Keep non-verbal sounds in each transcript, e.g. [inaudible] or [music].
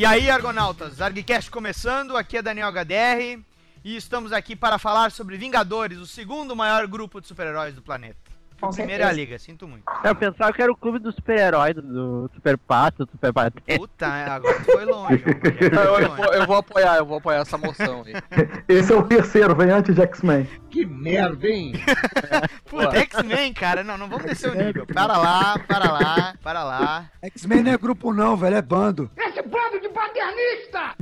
E aí, Argonautas, Argcast começando, aqui é Daniel HDR e estamos aqui para falar sobre Vingadores, o segundo maior grupo de super-heróis do planeta. Com O primeiro é a Liga, sinto muito. Eu pensava que era o clube do super-herói, do, do Super Pato, do Super Pateta. Puta, agora tu foi longe. [laughs] Eu, foi eu eu vou apoiar, eu vou apoiar essa moção aí. [laughs] Esse é o terceiro, vem antes de X-Men. Que merda, hein? [laughs] Puta, X-Men, cara, não, não vamos descer o nível. Para lá, para lá, para lá. X-Men não é grupo não, velho, é bando. Esse bando de paternista!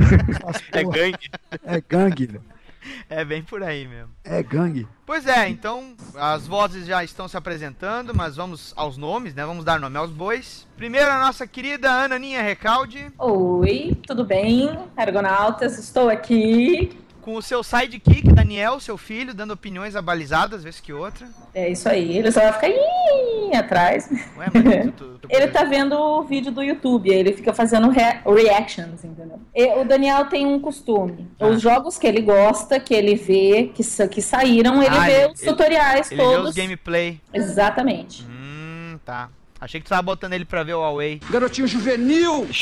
É gangue. é gangue, velho. [laughs] É bem por aí mesmo. É gangue. Pois é, então as vozes já estão se apresentando, mas vamos aos nomes, né? Vamos dar nome aos bois. Primeiro a nossa querida Ananinha Recalde, Oi, tudo bem? Argonautas, estou aqui. Com o seu sidekick, Daniel, seu filho, dando opiniões abalizadas, vez que outra. É isso aí, ele só vai ficar atrás. Ué, mas tu, tu, [laughs] Ele tá vendo o vídeo do YouTube, aí ele fica fazendo rea- reactions, entendeu? E o Daniel tem um costume. Ah. Os jogos que ele gosta, que ele vê, que, sa- que saíram, ele Ah, vê ele- os tutoriais Ele vê todos. os gameplay. Exatamente. Hum, tá. Achei que tu tava botando ele pra ver o Huawei. Garotinho juvenil! [laughs]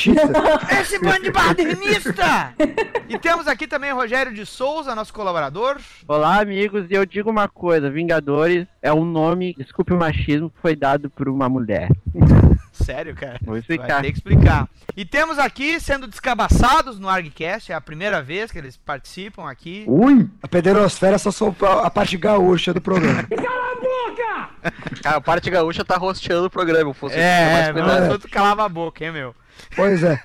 Esse bando de badernista! e temos aqui também o Rogério de Souza, nosso colaborador. Olá, amigos, e eu digo uma coisa: Vingadores é um nome, desculpe o machismo, que foi dado por uma mulher. Sério, cara? Vou Vai explicar. ter que explicar. E temos aqui, sendo descabaçados no ArgCast, é a primeira vez que eles participam aqui. Ui! A pederosfera só sou a a parte gaúcha do programa. [laughs] Cara, a parte gaúcha tá rosteando o programa. Fosse É, mais é, mas tu calava a boca, hein, meu? Pois é.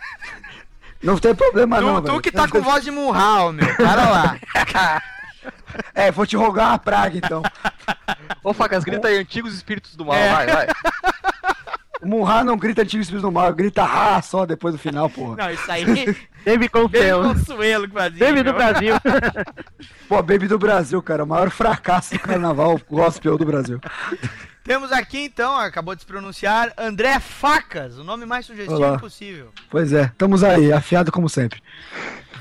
Não tem problema não, tu, tu velho. que tá com voz de murral, meu. Para lá. [laughs] É, vou te rogar uma praga então. Ô, Facas, grita aí, antigos espíritos do mal. É. Vai, vai. [laughs] O Murra não grita antigo espírito do mal, grita ah só depois do final, porra. Não, isso aí. Teve Bem Consuelo. Consuelo que fazia. Meu. do Brasil. [laughs] Pô, Baby do Brasil, cara, o maior fracasso do carnaval gospel do Brasil. Temos aqui então, acabou de se pronunciar, André Facas, o nome mais sugestivo Olá. possível. Pois é, estamos aí, afiado como sempre.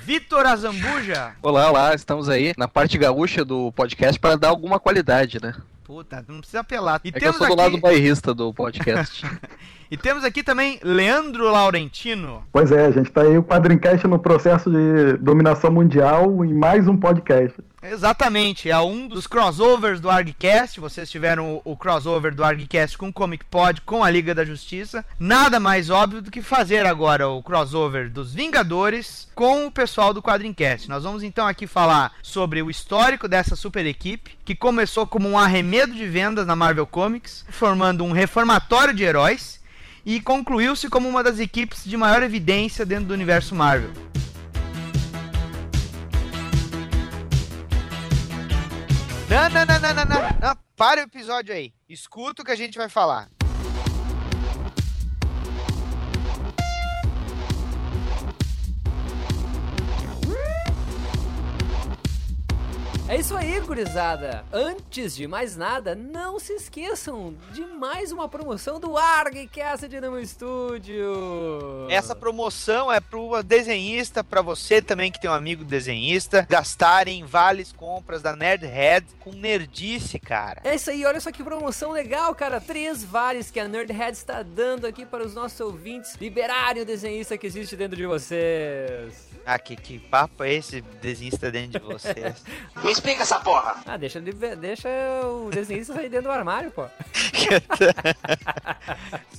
Vitor Azambuja. Olá, olá, estamos aí na parte gaúcha do podcast para dar alguma qualidade, né? Puta, não precisa apelar. E É que eu sou do aqui, lado bairrista do podcast. [laughs] e temos aqui também Leandro Laurentino. Pois é, a gente tá aí o Quadrincast no processo de dominação mundial em mais um podcast. Exatamente, é um dos crossovers do ArgCast. Vocês tiveram o, o crossover do ArgCast com o Comic Pod, com a Liga da Justiça. Nada mais óbvio do que fazer agora o crossover dos Vingadores com o pessoal do Quadrincast. Nós vamos então aqui falar sobre o histórico dessa super equipe, que começou como um arremedo de vendas na Marvel Comics, formando um reformatório de heróis. E concluiu-se como uma das equipes de maior evidência dentro do universo Marvel. Não, não, não, não, não, não. Para o episódio aí. Escuta o que a gente vai falar. É isso aí, gurizada! Antes de mais nada, não se esqueçam de mais uma promoção do ArgCast no Estúdio! Essa promoção é pro desenhista, pra você também que tem um amigo desenhista, gastarem vales compras da Nerdhead com nerdice, cara. É isso aí, olha só que promoção legal, cara! Três vales que a Nerdhead está dando aqui para os nossos ouvintes liberarem o desenhista que existe dentro de vocês! Ah, que, que papo é esse desenhista dentro de vocês? [laughs] Me explica essa porra! Ah, deixa, deixa o desenhista sair dentro do armário, pô!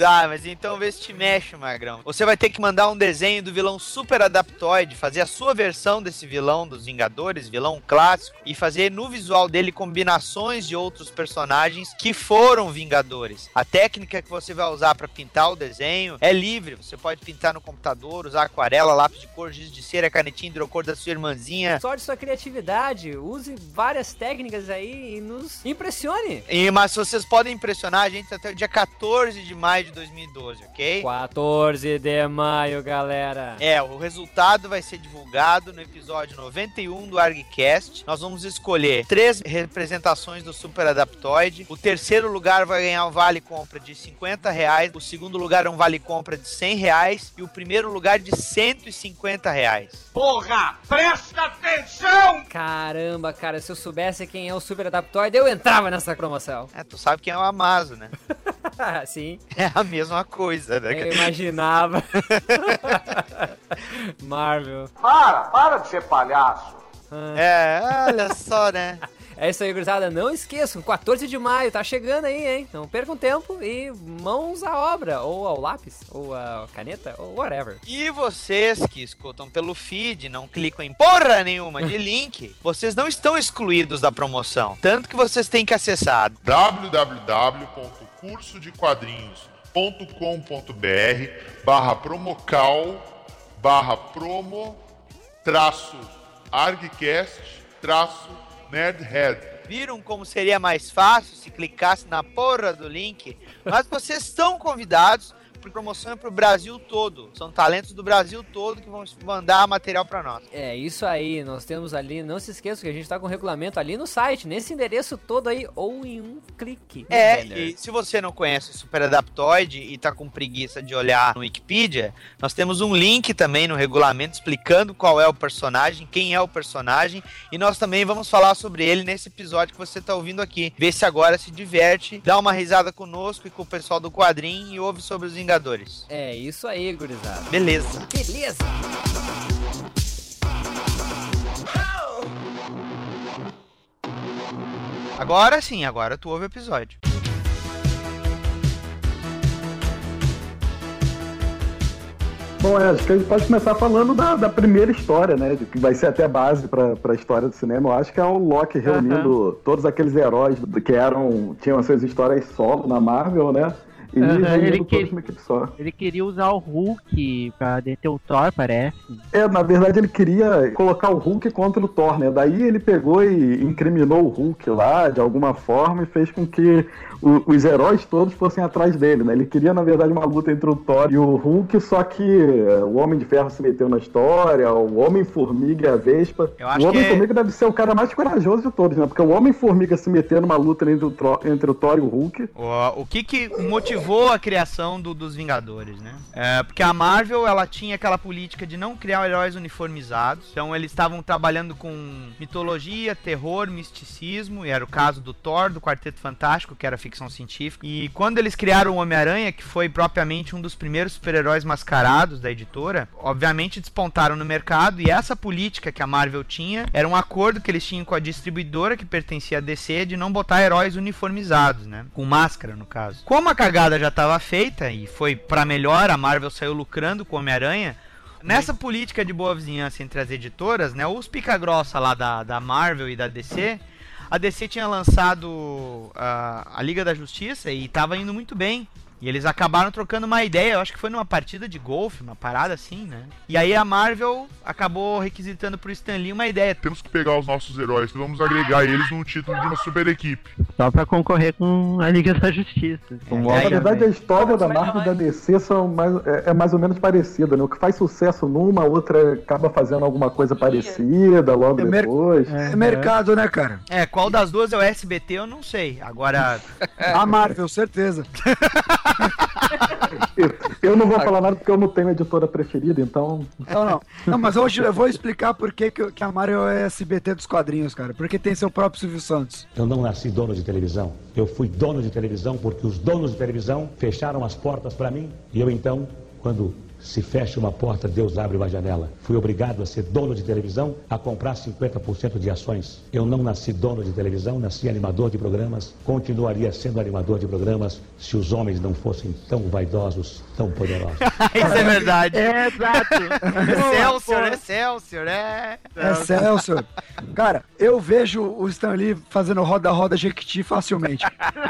ah, [laughs] mas então vê se te mexe, Magrão. Você vai ter que mandar um desenho do vilão Super Adaptoid, fazer a sua versão desse vilão dos Vingadores, vilão clássico, e fazer no visual dele combinações de outros personagens que foram Vingadores. A técnica que você vai usar para pintar o desenho é livre, você pode pintar no computador, usar aquarela, lápis de cor, giz de cera, canetinha hidrocor da sua irmãzinha. Sorte sua criatividade, use várias técnicas aí e nos impressione! E, mas vocês podem impressionar a gente até o dia 14 de maio de 2012, ok? 14 de maio, galera! É, o resultado vai ser divulgado no episódio 91 do ArgCast. Nós vamos escolher três representações do Super Adaptoid. O terceiro lugar vai ganhar um vale compra de 50 reais. O segundo lugar é um vale compra de 100 reais. E o primeiro lugar de 150 reais. Porra! Presta atenção! Caramba, cara, se eu soubesse quem é o Super Adaptoid, eu entrava nessa promoção. É, tu sabe quem é o Amazo, né? [laughs] Sim, É a mesma coisa, né? eu imaginava. [laughs] Marvel. Para, para de ser palhaço. É, olha só, né? É isso aí, gurizada. Não esqueçam, 14 de maio, tá chegando aí, hein? Não percam tempo e mãos à obra, ou ao lápis, ou à caneta, ou whatever. E vocês que escutam pelo feed, não clicam em porra nenhuma de [laughs] link, vocês não estão excluídos da promoção. Tanto que vocês têm que acessar www.cursodequadrinhos.com.br barra promocal barra promo traço argcast traço Viram como seria mais fácil se clicasse na porra do link? Mas vocês estão convidados, promoção é pro Brasil todo. São talentos do Brasil todo que vão mandar material pra nós. É isso aí, nós temos ali, não se esqueçam que a gente tá com o regulamento ali no site, nesse endereço todo aí, ou em um clique. É, banner. e se você não conhece o Super Adaptoid e tá com preguiça de olhar no Wikipedia, nós temos um link também no regulamento explicando qual é o personagem, quem é o personagem, e nós também vamos falar sobre ele nesse episódio que você tá ouvindo aqui. Vê se agora se diverte, dá uma risada conosco e com o pessoal do quadrinho e ouve sobre os Vingadores. É isso aí, gurizada. Beleza. Beleza! Agora sim, agora tu ouve o episódio. Bom, é, acho que a gente pode começar falando da, da primeira história, né? Que vai ser até base pra, pra história do cinema. Eu acho que é o Loki reunindo todos aqueles heróis que eram. tinham as suas histórias solo na Marvel, né? Ele equipe só. Ele queria usar o Hulk pra deter o Thor, parece. É, na verdade ele queria colocar o Hulk contra o Thor, né? Daí ele pegou e incriminou o Hulk lá, de alguma forma, e fez com que o- os heróis todos fossem atrás dele, né? Ele queria, na verdade, uma luta entre o Thor e o Hulk, só que eh, o Homem de Ferro se meteu na história, o Homem-Formiga e a Vespa. Eu acho o que Homem-Formiga deve ser o cara mais corajoso de todos, né? Porque o Homem-Formiga se meter numa luta entre o, entre o Thor e o Hulk. O, o que que motivou a criação do- dos Vingadores, né? É, porque a Marvel, ela tinha aquela política de não criar heróis uniformizados. Então eles estavam trabalhando com mitologia, terror, misticismo, e era o caso do Thor, do Quarteto Fantástico, que era ficção científica. E quando eles criaram o Homem-Aranha, que foi propriamente um dos primeiros super-heróis mascarados da editora, obviamente despontaram no mercado, e essa política que a Marvel tinha era um acordo que eles tinham com a distribuidora que pertencia à DC de não botar heróis uniformizados, né? Com máscara, no caso. Como a cagada já estava feita e foi pra melhor, a Marvel saiu lucrando com o Homem-Aranha. Nessa política de boa vizinhança entre as editoras, né? Os pica-grossa lá da, da Marvel e da DC, a DC tinha lançado ah, a Liga da Justiça e tava indo muito bem. E eles acabaram trocando uma ideia, eu acho que foi numa partida de golfe, uma parada assim, né? E aí a Marvel acabou requisitando pro Stan Lee uma ideia. Temos que pegar os nossos heróis e vamos agregar eles num título de uma super equipe. Só pra concorrer com a Liga da Justiça. O É, Na verdade, a também. história da Marvel e da DC são mais, é, é mais ou menos parecida, né? O que faz sucesso numa, a outra acaba fazendo alguma coisa parecida logo É depois. É mercado, né, cara? É, qual das duas é o SBT, eu não sei. Agora, [laughs] A Marvel, certeza. [laughs] Eu, [laughs] eu não vou falar nada porque eu não tenho editora preferida, então. Não, não. Não, mas hoje eu vou explicar por que, que a Marvel é SBT dos quadrinhos, cara. Porque tem seu próprio Silvio Santos. Eu não nasci dono de televisão. Eu fui dono de televisão porque os donos de televisão fecharam as portas para mim. E eu então, quando se fecha uma porta, Deus abre uma janela. Fui obrigado a ser dono de televisão, a comprar 50% de ações. Eu não nasci dono de televisão, nasci animador de programas. Continuaria sendo animador de programas se os homens não fossem tão vaidosos, tão poderosos. [laughs] isso é verdade. É, exato. [laughs] Excelsior, Excelsior, é. É Celso. Cara, eu vejo o Stan Lee fazendo roda-roda Jequiti facilmente.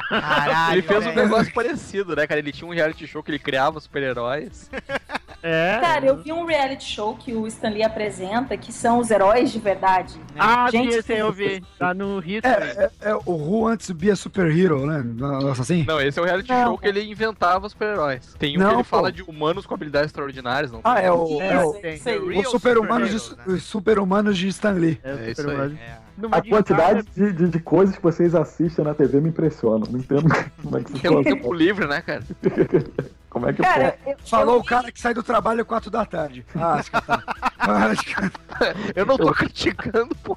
Caralho, Ele fez um negócio parecido, né, cara? Ele tinha um reality show que ele criava super-heróis. [laughs] É. Cara, eu vi um reality show que o Stan Lee apresenta, que são os heróis de verdade. Ah, Gente, esse aí eu vi. Tá no History. É, é, é o Who Wants to be a Superhero, né? Nossa, assim? Não, esse é o reality Não. show que ele inventava super-heróis. Tem um Não, que ele pô. fala de humanos com habilidades extraordinárias, não Ah, tem? é o, é o, super-humanos superheroes, de, os super-humanos de Stan Lee. É, É isso super aí. É. Numa A de quantidade de, de, de coisas que vocês assistem na TV me impressiona. Não entendo como é que é um vocês tempo livre, né, cara? [laughs] Como é que Cara, eu, Falou eu o cara que sai do trabalho 4 da tarde. Ah, acho que tá. [laughs] Acho que- [laughs] Eu não tô criticando, pô.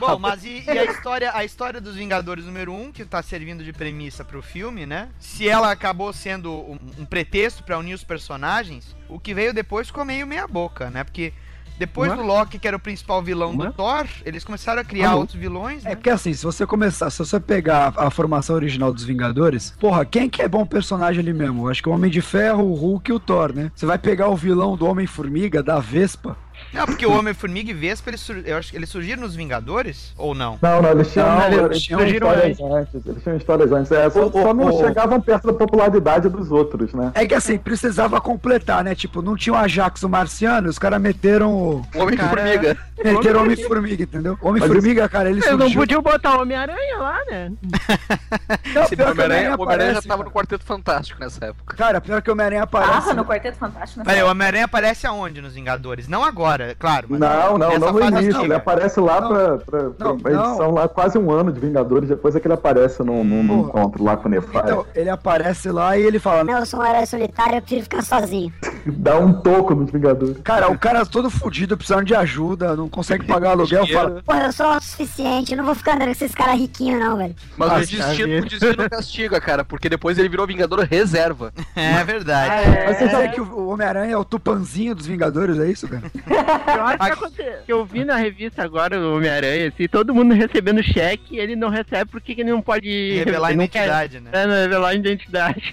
Bom, mas e, e a história, a história dos Vingadores número 1, que tá servindo de premissa pro filme, né? Se ela acabou sendo um, um pretexto pra unir os personagens, o que veio depois ficou meio meia boca, né? Porque depois do Loki, que era o principal vilão do Thor, eles começaram a criar Ah, outros vilões, É né? porque assim, se você começar, se você pegar a, a formação original dos Vingadores, porra, quem que é bom personagem ali mesmo? Acho que o Homem de Ferro, o Hulk e o Thor, né? Você vai pegar o vilão do Homem-Formiga, da Vespa. Não, porque o Homem-Formiga e Vespa, eles, sur- eu acho que eles surgiram nos Vingadores, ou não? Não, não, eles tinham, Não, eles eles tinham surgiram histórias antes. Eles tinham histórias antes. É, só, O- só não o- chegavam perto da popularidade dos outros, né? É que assim, precisava completar, né? Tipo, não tinha o Ajax o Marciano, os caras meteram o. Homem-Formiga. Meteram o Homem-Formiga, entendeu? Homem-Formiga, cara, ele Eles não surgiu. podiam botar o Homem-Aranha lá, né? [laughs] Não, Esse pior Homem-Aranha o Homem-Aranha já tava no. Quarteto Fantástico nessa época. Cara, pior que o Homem-Aranha aparece. Tava no Quarteto Fantástico. Peraí, o Homem-Aranha aparece aonde nos Vingadores? Não agora, é claro. mas Não, não, nessa não no fase início. Ele aparece lá Não. pra, pra, pra Não, uma edição lá, quase um ano de Vingadores, depois é que ele aparece num, num, num encontro lá com o Nefari. Então, ele aparece lá e ele fala: Não, eu sou um herói solitário, eu prefiro ficar sozinho. [laughs] Dá um toco nos Vingadores. Cara, o cara todo fudido, precisando de ajuda, não consegue pagar aluguel, fala. Pô, eu sou autossuficiente, eu não vou ficar andando com esses caras riquinhos, não, velho. Mas Ah, o destino, o destino [laughs] castiga, cara, porque depois ele virou Vingador reserva. [laughs] É verdade. Mas você sabe que o Homem-Aranha é o tupanzinho dos Vingadores, é isso, cara? [laughs] Eu acho que, eu vi na revista agora o Homem-Aranha, assim, todo mundo recebendo cheque, ele não recebe porque ele não pode Revelar a não quer- identidade, né? É, não, revelar a identidade.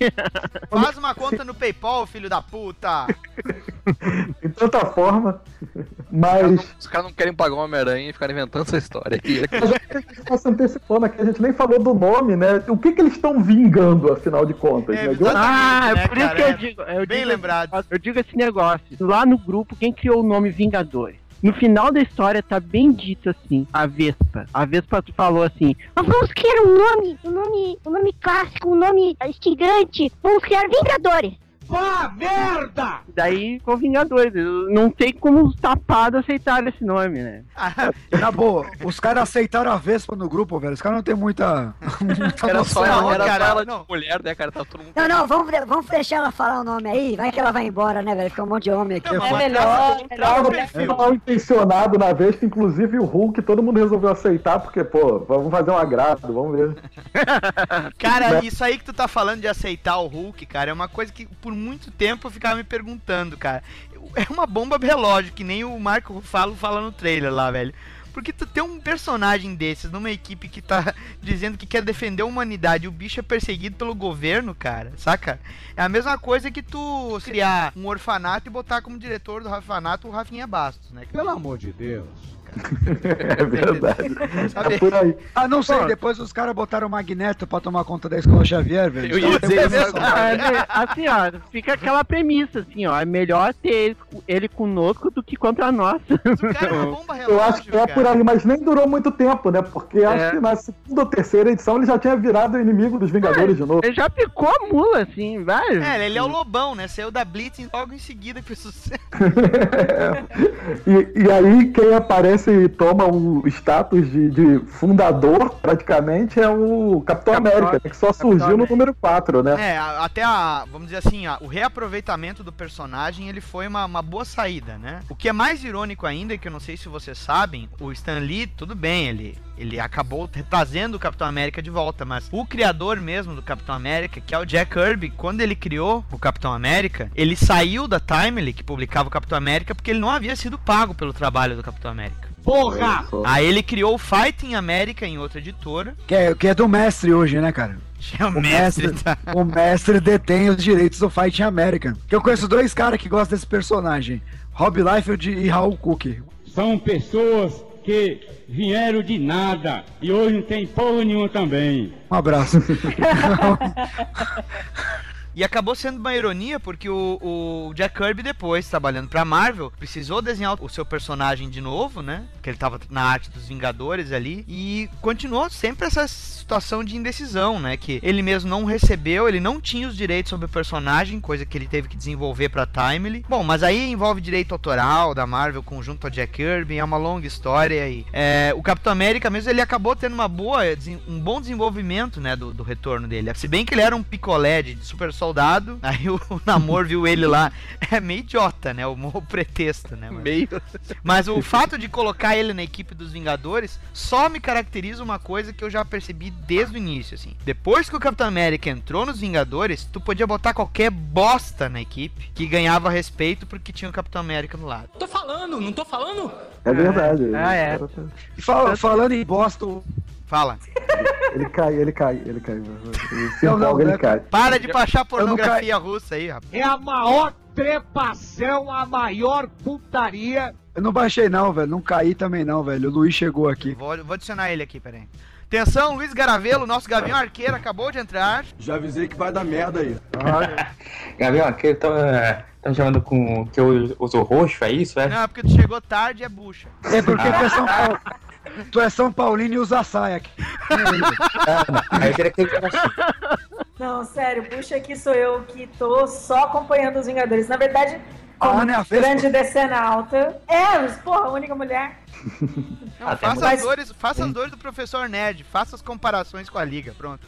Faz uma conta no PayPal, filho da puta. [laughs] De tanta forma. Os caras Mas. não- Os caras não querem pagar o Homem-Aranha e ficaram inventando essa história. E [laughs] é a gente tá se antecipando aqui, a gente nem falou do nome, né? O que, que eles estão vingando, afinal de contas? É, né? Ah, é né, por isso cara? que eu digo. Eu bem digo lembrado. Eu digo esse negócio. Lá no grupo, quem criou o nome Vingadores? No final da história tá bem dito assim, a Vespa. A Vespa falou assim, Mas vamos criar um nome, um nome, um nome clássico, um nome instigante. Vamos criar Vingadores. Daí ficou Vingadores. Não sei como os tapados aceitaram esse nome, né? [laughs] Na boa, os caras aceitaram a Vespa no grupo, velho. Os caras não tem muita. [laughs] muita Era noção. só ela, era cara, só ela de mulher, né, cara? Tá todo mundo. Não, não, vamos, vamos deixar ela falar o nome aí. Vai que ela vai embora, né, velho? Fica um monte de homem aqui. Não, É melhor, melhor Não, mulher perfil. mal intencionado na vez que, inclusive, o Hulk, todo mundo resolveu aceitar, porque, pô, vamos fazer um agrado, vamos ver. [laughs] Cara, isso aí que tu tá falando de aceitar o Hulk, cara, é uma coisa que por muito tempo eu ficava me perguntando, cara. É uma bomba relógio, que nem o Marco Falo fala no trailer lá, velho. Porque tu tem um personagem desses numa equipe que tá [laughs] dizendo que quer defender a humanidade e o bicho é perseguido pelo governo, cara, saca? É a mesma coisa que tu criar um orfanato e botar como diretor do orfanato o Rafinha Bastos, né? Pelo amor de Deus. [laughs] É verdade. Sabe? É por aí. Ah, não sei, depois os caras botaram o Magneto pra tomar conta da escola Xavier, velho. Eu ia dizer isso Ah, né, assim, ó, fica aquela premissa, assim, ó, é melhor ter ele, ele conosco do que contra nós. O cara é uma [laughs] bomba relógio, Eu acho que é cara. por aí, mas nem durou muito tempo, né? Porque É. acho que na segunda ou terceira edição ele já tinha virado inimigo dos Vingadores de novo. Ele já picou a mula, assim, vai. É, ele é o Lobão, né? Saiu da Blitz logo em seguida que fez sucesso. [laughs] E, e aí quem aparece e toma o status de, de fundador, praticamente, é o Capitão, Capitão- América, né, que só surgiu no número 4, né? É, até a, vamos dizer assim, a- o reaproveitamento do personagem, ele foi uma, uma boa saída, né? O que é mais irônico ainda, que eu não sei se vocês sabem, o Stan Lee, tudo bem, ele, ele acabou tra- trazendo o Capitão América de volta, mas o criador mesmo do Capitão América, que é o Jack Kirby, quando ele criou o Capitão América, ele saiu da Timely, que publicava o Capitão América, porque ele não havia sido pago pelo trabalho do Capitão América. Porra! Aí ele criou o Fighting América em outra editora. Que é, que é do mestre hoje, né, cara? É o mestre, mestre, tá? o mestre detém os direitos do Fighting American. Que eu conheço dois caras que gostam desse personagem: Rob Liefeld e Raul Cook. São pessoas que vieram de nada e hoje não tem porra nenhuma também. Um abraço. [laughs] E acabou sendo uma ironia porque o, o Jack Kirby depois, trabalhando pra Marvel, precisou desenhar o seu personagem de novo, né? Que ele tava na arte dos Vingadores ali. E continuou sempre essa situação de indecisão, né? Que ele mesmo não recebeu, ele não tinha os direitos sobre o personagem, coisa que ele teve que desenvolver pra Timely. Bom, mas aí envolve direito autoral da Marvel conjunto a Jack Kirby, é uma longa história. E é, o Capitão América mesmo, ele acabou tendo uma boa, um bom desenvolvimento, né? Do, do retorno dele. Se bem que ele era um picolé de super soldado. [laughs] Aí o, o Namor viu ele lá. É meio idiota, né? O, o pretexto, né? Mas, Meio. mas o fato de colocar ele na equipe dos Vingadores só me caracteriza uma coisa que eu já percebi desde o início, assim. Depois que o Capitão América entrou nos Vingadores, tu podia botar qualquer bosta na equipe que ganhava respeito porque tinha o Capitão América do lado. Tô falando, não tô falando? É verdade. Ah, é. E fala- falando em Boston, Fala. Ele cai, ele cai, ele cai. Ele se Não, não, empolga, né, ele cai. Para de baixar não pornografia russa aí, rapaz. É a maior trepação, a maior putaria. eu não baixei não, velho. Não caí também não, velho. O Luiz chegou aqui. Vou, vou adicionar ele aqui, peraí. Atenção, Luiz Garavelo, nosso Gavião Arqueiro, acabou de entrar. Já avisei que vai dar merda aí. Aqui eu tô, é, tá me chamando com que eu uso roxo, é isso, é? Não, é porque tu chegou tarde, é bucha. É porque [laughs] tu é São Paulo. Tu é São Paulino e usa saia aqui. Aí eu queria que ele Não, sério, puxa aqui sou eu que tô só acompanhando os Vingadores. Na verdade, como A Ana é a Vespa. grande decena alta. É, porra, a única mulher. Não, Ah, faça, as dores, faça as dores do professor Nerd, faça as comparações com a liga, pronto.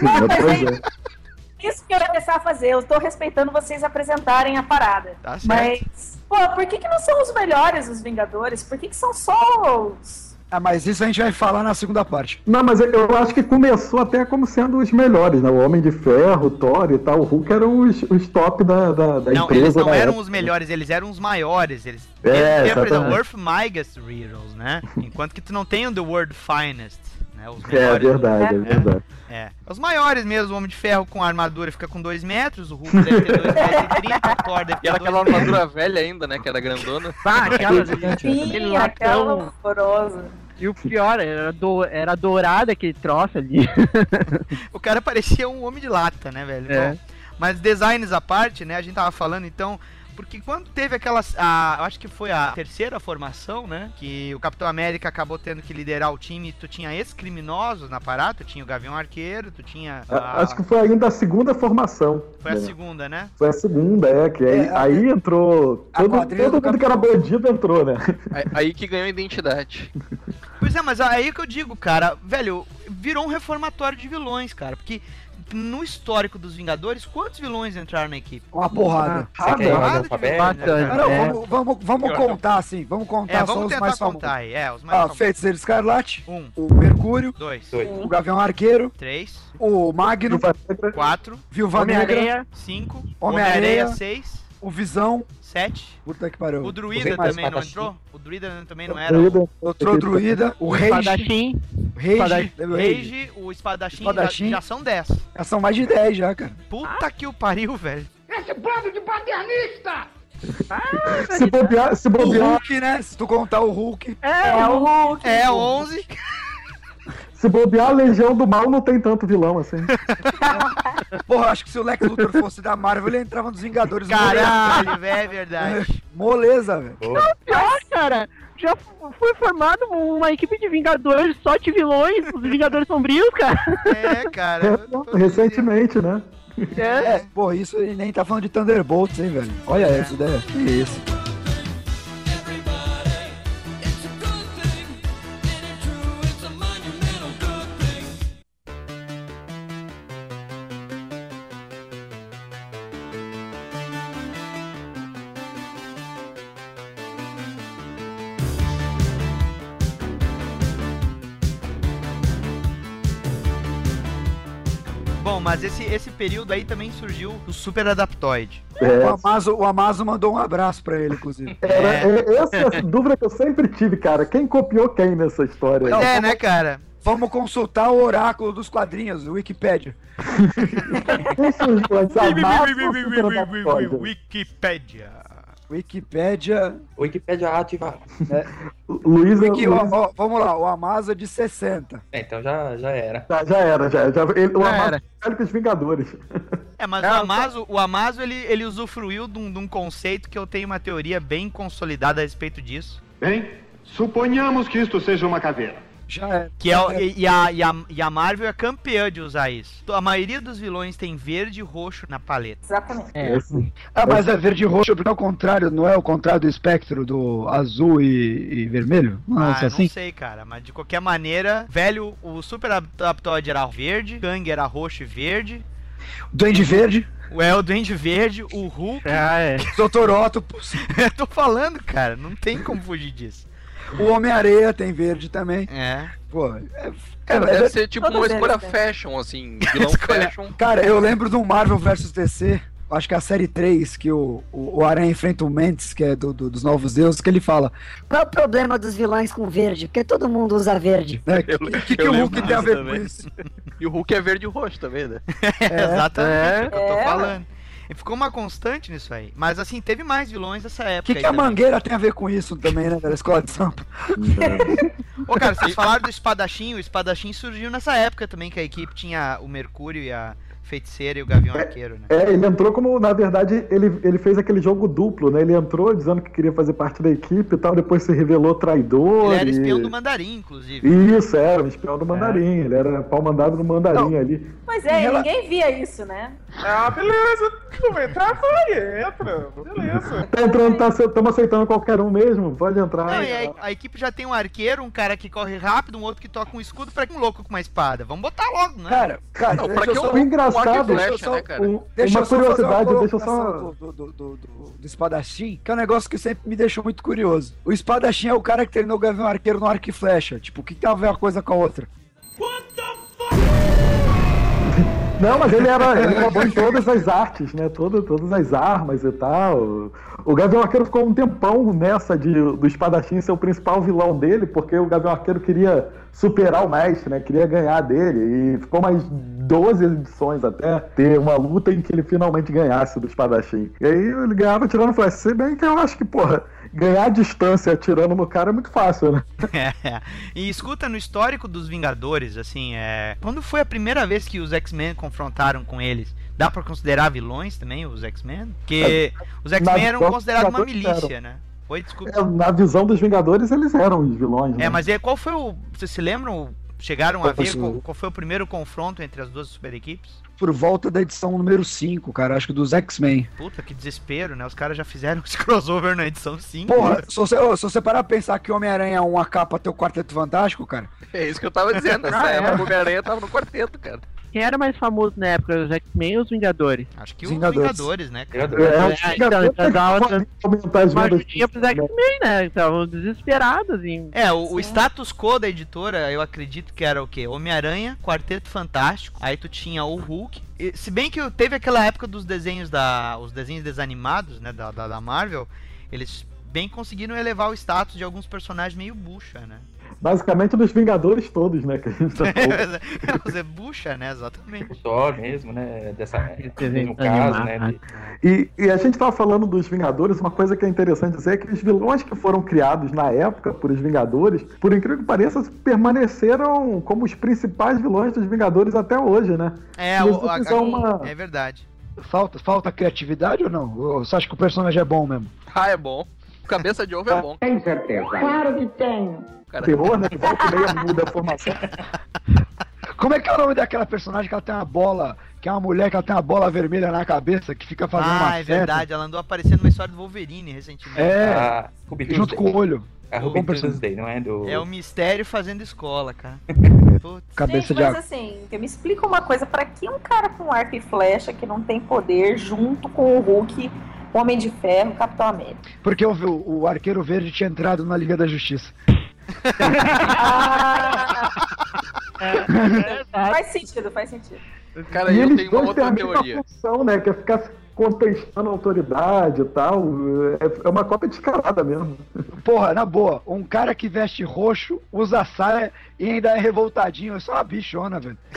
Não, mas é é. isso que eu ia começar a fazer. Eu tô respeitando vocês apresentarem a parada. Tá certo. Mas, pô, por que, que não são os melhores os Vingadores? Por que, que são só os. Ah, mas isso a gente vai falar na segunda parte. Não, mas eu acho que começou até como sendo os melhores, né? O Homem de Ferro, o Thor e tal. O Hulk eram os, os top da, da, da Não, empresa. eles não eram época. os melhores, eles eram os maiores. Eles É, eles exatamente. Worth Migas Heroes, né? [laughs] Enquanto que tu não tem o The World Finest, né? Os [laughs] É melhores. verdade, é verdade. É. Os maiores mesmo, o Homem de Ferro com armadura fica com 2 metros, o Hulk deve ter 2 metros e 30, o Thor deve E ter era 2 aquela metros. armadura velha ainda, né? Que era grandona. [laughs] Ah, aquela, Sim, aquele aquela horrorosa. E o pior, era, do, era dourado aquele troço ali. [laughs] O cara parecia um homem de lata, né, velho? É. Bom, mas designs à parte, né? A gente tava falando então. Porque quando teve aquelas. A, eu acho que foi a terceira formação, né? Que o Capitão América acabou tendo que liderar o time. Tu tinha ex-criminosos na parada, tu tinha o Gavião Arqueiro, tu tinha. a- Acho que foi ainda a segunda formação. Foi a né? segunda, né? Foi a segunda, é, que aí, É, aí entrou. Todo, todo do mundo que era bandido entrou, né? Aí, aí que ganhou identidade. Pois é, mas aí que eu digo, cara, velho, virou um reformatório de vilões, cara. Porque no histórico dos Vingadores, quantos vilões entraram na equipe? Uma porrada. Ah, né, cara? Ah, não, É. vamos, vamos, vamos contar assim, vamos contar É, só vamos os tentar mais famosos. contar aí. É, os mais Ah, famosos. Feiticeiro Escarlate, Um, o Mercúrio, dois, Dois. o Gavião Arqueiro, três, o Magno, Viúva quatro, Viúva Negra, cinco, Homem-Areia. Homem-Areia, seis, o Visão. sete. Puta que pariu. O Druida também não entrou? O Druida também não era. Druida. O Doutor Druida, o O Rage, espadachim. Rage, espadachim. o Rage. Rage, o espadachim, Espadachim. Já, já são dez. Já são mais de 10 já, cara. Puta que o pariu, velho. Esse bando de paternista! Se bobear, se O bobear, Hulk, né? Se tu contar o Hulk. É, o Hulk. É, 11. [laughs] se bobear, a Legião do Mal não tem tanto vilão assim. [laughs] Porra, acho que se o Lex Luthor fosse da Marvel, ele entrava nos Vingadores. Caralho, velho, é verdade. [laughs] Moleza, velho. Pior, cara. Já foi formado uma equipe de Vingadores só de vilões, os Vingadores Sombrios, cara. É, cara. [laughs] Recentemente, né? É, pô, isso ele nem tá falando de Thunderbolts, hein, velho. Olha essa ideia. Que isso. Mas esse, esse período aí também surgiu o Super Adaptoid. O É, Amazo, o Amazo mandou um abraço pra ele, inclusive. era, é, essa é a dúvida que eu sempre tive, cara. Quem copiou quem nessa história? Pois é, né, cara? Vamos consultar o oráculo dos quadrinhos, o Wikipedia. O? Wikipedia. Wikipedia. Wikipedia ativa. [laughs] Luiz, Wiki, Luiz ó, ó, vamos lá, o Amazo é de 60. É, então já, já era. já, já era, já, já ele, o era. é com os Vingadores. [laughs] É, mas o Amazo, o Amazo ele, ele usufruiu de um, de um conceito que eu tenho uma teoria bem consolidada a respeito disso. Bem, suponhamos que isto seja uma caveira. Já é. Que é, o- e, a, e, a, e a Marvel é campeã de usar isso. A maioria dos vilões tem verde e roxo na paleta. Exatamente. É. Esse- Ah, mas é verde e roxo, porque é o contrário, não é o contrário do espectro do azul e, e vermelho? Não, Ah, é assim? não sei, cara. Mas de qualquer maneira, velho, o Super Adaptoid era verde, Kang era roxo e verde. Duende verde. É o Duende Verde, o Hulk. Ah, é. [laughs] Doutor Octopus. [laughs] Eu tô falando, cara, não tem como fugir disso. O Homem-Areia tem verde também. É. Pô, é, Cara, é- deve é- ser tipo uma escolha têm. fashion, assim. [laughs] Vilão Escolha- fashion. Cara, eu lembro do Marvel vs DC. Acho que é a série 3, que o, o, o Aranha enfrenta o Mantis, que é do, do- dos Novos Deuses, que ele fala. Qual é o problema dos vilões com verde? Porque todo mundo usa verde. Né, que, que, que o Hulk tem a ver com também. isso? [laughs] E o Hulk é verde e roxo também, né? [laughs] Exatamente, é o que eu tô É. falando. E ficou uma constante nisso aí. Mas assim, teve mais vilões dessa O época. que, aí que a também. mangueira tem a ver com isso também, né, da escola de samba? Ô, cara, vocês falaram do espadachim, o espadachim surgiu nessa época também, que a equipe tinha o Mercúrio e a feiticeira e o Gavião Arqueiro, né? É, ele entrou como, na verdade, ele, ele fez aquele jogo duplo, né? Ele entrou dizendo que queria fazer parte da equipe e tal, depois se revelou traidor. Ele era e- espião do Mandarim, inclusive. Isso, era um espião do mandarim. Ele era pau mandado do mandarim ali. Pois é, Ela- ninguém via isso, né? Ah, beleza. Tu vai entrar, vai, entra. Beleza. Tá entrando, tá, estamos aceitando qualquer um mesmo, pode entrar. Não, e a, a equipe já tem um arqueiro, um cara que corre rápido, um outro que toca um escudo, pra que um louco com uma espada? Vamos botar logo, né? Cara, cara, Não, pra eu que só- um- O engraçado, só- só- cara? um- Deixa uma eu só fazer curiosidade, deixa eu só. Do, do, do, do, do espadachim, que é um negócio que sempre me deixou muito curioso. O espadachim é o cara que treinou o Gavião Arqueiro no arco e flecha. Tipo, o que tem a ver uma coisa com a outra? [laughs] Não, mas ele era, ele era bom em todas as artes, né? Todo, todas as armas e tal. O Gavião Arqueiro ficou um tempão nessa de, do espadachim ser o principal vilão dele, porque o Gavião Arqueiro queria superar o mestre, né? Queria ganhar dele. E ficou mais 12 edições até ter uma luta em que ele finalmente ganhasse do espadachim. E aí ele ganhava tirando flecha. Se bem que eu acho que, porra, ganhar a distância atirando no cara é muito fácil, né? [laughs] É. E escuta, no histórico dos Vingadores, assim, é. Quando foi a primeira vez que os X-Men confrontaram com eles? Dá pra considerar vilões também, os X-Men? Porque os X-Men eram considerados uma milícia, eram. né? Oi, desculpa. É, na visão dos Vingadores, eles eram os vilões, né? É, mas e qual foi o. Vocês se lembram? Chegaram a ver qual, qual foi o primeiro confronto entre as duas super equipes? Por volta da edição número 5, cara, acho que dos X-Men. Puta, que desespero, né? Os caras já fizeram [laughs] esse crossover na edição 5. Porra, se você, ô, se você parar pra pensar que o Homem-Aranha é uma capa ter o Quarteto Fantástico, cara. É isso que eu tava dizendo. Nessa Ah, é? época o Homem-Aranha tava no quarteto, cara. Quem era mais famoso na época, os X-Men ou os Vingadores? Acho que Vingadores. os Vingadores, né? cara? É, então, então dá outra aumentar as uma vendas. ajudinha pros X-Men, né? Estavam desesperados em... É, o, o status quo da editora, eu acredito que era o quê? Homem-Aranha, Quarteto Fantástico, aí tu tinha o Hulk. E, se bem que teve aquela época dos desenhos da. os desenhos desanimados, né, da, da, da Marvel, eles bem conseguiram elevar o status de alguns personagens meio bucha, né? Basicamente dos Vingadores todos, né? Que a gente tá [laughs] falando. Você bucha, né? Exatamente. O Thor mesmo, né? Dessa, no caso, né? E, e a gente tava falando dos Vingadores, uma coisa que é interessante dizer é que os vilões que foram criados na época por os Vingadores, por incrível que pareça, permaneceram como os principais vilões dos Vingadores até hoje, né? É, o- a- a- uma- é verdade. Falta, falta criatividade ou não? Você acha que o personagem é bom mesmo? Ah, é bom. Cabeça de ovo é bom. Tem certeza? Claro que tenho. Cara, Terror, né? Volta e meia muda a formação. [laughs] Como é que é o nome daquela personagem que ela tem uma bola, que é uma mulher que ela tem uma bola vermelha na cabeça, que fica fazendo uma Ah, é seta? verdade. Ela andou aparecendo numa história do Wolverine recentemente. É, A Ruby junto com o olho. A Bom Ruby personagem. Tuesday, não é? Do... É o mistério fazendo escola, cara. [laughs] Putz. Cabeça Gente, de mas assim, me explica uma coisa, pra que um cara com arco e flecha que não tem poder junto com o Hulk, Homem de Ferro, Capitão América? Porque o, o Arqueiro Verde tinha entrado na Liga da Justiça. [laughs] faz sentido, faz sentido. Cara, e eu tenho uma outra teoria. função, né? Que é ficar contestando a autoridade e tal. É, é uma cópia descarada mesmo. Porra, na boa, um cara que veste roxo, usa saia e ainda é revoltadinho, é só uma bichona, velho. [laughs]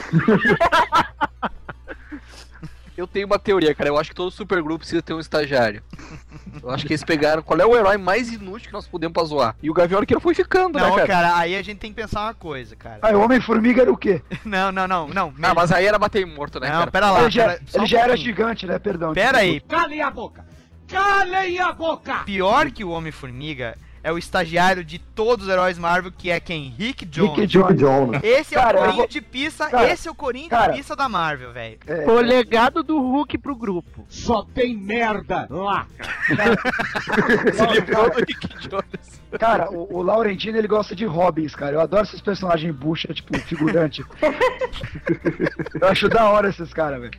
Eu tenho uma teoria, cara. Eu acho que todo supergrupo precisa ter um estagiário. [laughs] Eu acho que eles pegaram qual é o herói mais inútil que nós podemos pra zoar. E o Gavião Arqueiro foi ficando, Não, né, cara? cara, aí a gente tem que pensar uma coisa, cara. Aí o Homem-Formiga era o quê? [laughs] Não, não, não, não. Ah, mas aí era bater morto, né, Não, cara? pera lá. ele já, ele um já era gigante, né? Perdão. Pera aí. Calem a boca! Calem a boca! Pior que o Homem-Formiga é o estagiário de todos os heróis Marvel, que é quem? Rick Jones. Rick Jones. Jones. Esse é Cara, o corinho vou- de Cara, esse é o corinho cara. de pissa da Marvel, velho. É, O legado do Hulk pro grupo. Só tem merda lá! Se livrou do Rick Jones. Cara, o, o Laurentino ele gosta de hobbies, cara. Eu adoro esses personagens bucha, tipo, figurante. [laughs] Eu acho da hora esses caras, velho.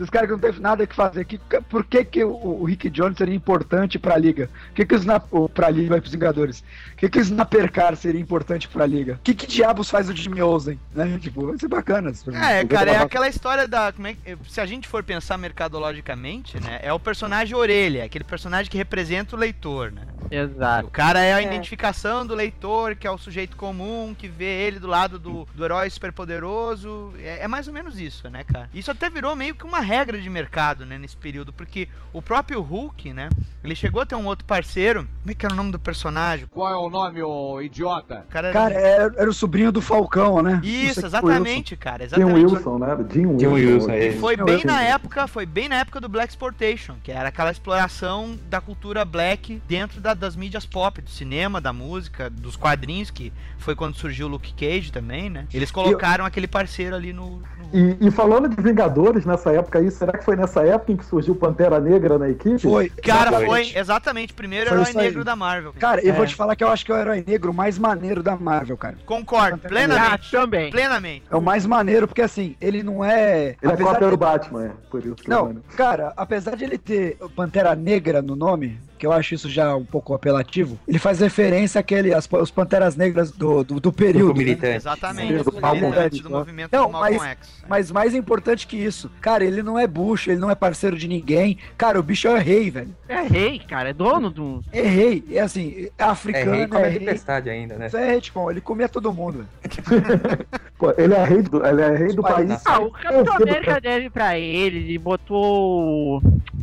Esses caras que não tem nada que fazer. Que, por que, que o, o Rick Jones seria importante pra liga? Por que, que o Snap. o- Pra liga vai pros Vingadores? Por que, que o Snappercar seria importante pra liga? O que, que diabos faz o Jimmy Olsen? Né? Tipo, vai ser bacana. É, cara, é aquela história da. Como é, se a gente for pensar mercadologicamente, né? É o personagem orelha, aquele personagem que representa o leitor, né? Exato. O cara é a É. identificação do leitor, que é o sujeito comum, que vê ele do lado do, do herói superpoderoso. É, é mais ou menos isso, né, cara? Isso até virou meio que uma regra de mercado, né, nesse período, porque o próprio Hulk, né, ele chegou a ter um outro parceiro. Como é que era o nome do personagem? Qual é o nome, ô idiota? O cara era- Cara, era, era o sobrinho do Falcão, né? Isso, exatamente, cara, Jim exatamente. Wilson, né? Jim Jim Wilson. Wilson, é. E foi Jim bem Wilson. na época, foi bem na época do Black Exploitation, que era aquela exploração da cultura black dentro da- das mídias pop, do cinema, da música, dos quadrinhos, que foi quando surgiu o Luke Cage também, né? Eles colocaram aquele parceiro ali no. no- E, e falando de Vingadores nessa época aí, será que foi nessa época em que surgiu Pantera Negra na equipe? Foi. Cara, exatamente. foi exatamente o primeiro Foi herói negro da Marvel. Cara, eu É. vou te falar que eu acho que é o herói negro mais maneiro da Marvel, cara. Concordo, Ah, plenamente. também. Plenamente. É o mais maneiro, porque assim, ele não é. Ele é apesar cópia de- do Batman, é. Por isso que é Não, cara, apesar de ele ter Pantera Negra no nome, que eu acho isso já um pouco apelativo, ele faz referência àquele, às, os Panteras Negras do, do, do período. Grupo né? militante. Exatamente, Sim, os do Malcolm militantes X, do né? movimento Não, do Malcolm mas- X. Mas mais importante que isso, cara, ele não é bucho, ele não é parceiro de ninguém. Cara, o bicho é rei, velho. É rei, cara, é dono do. É rei. É assim, é É africano, rei é, como a rei. tempestade ainda, né? Isso é retcon, ele comia todo mundo, velho. [laughs] Pô, ele é rei do, ele é rei do país. Ah, o Capitão América deve pra ele, ele botou.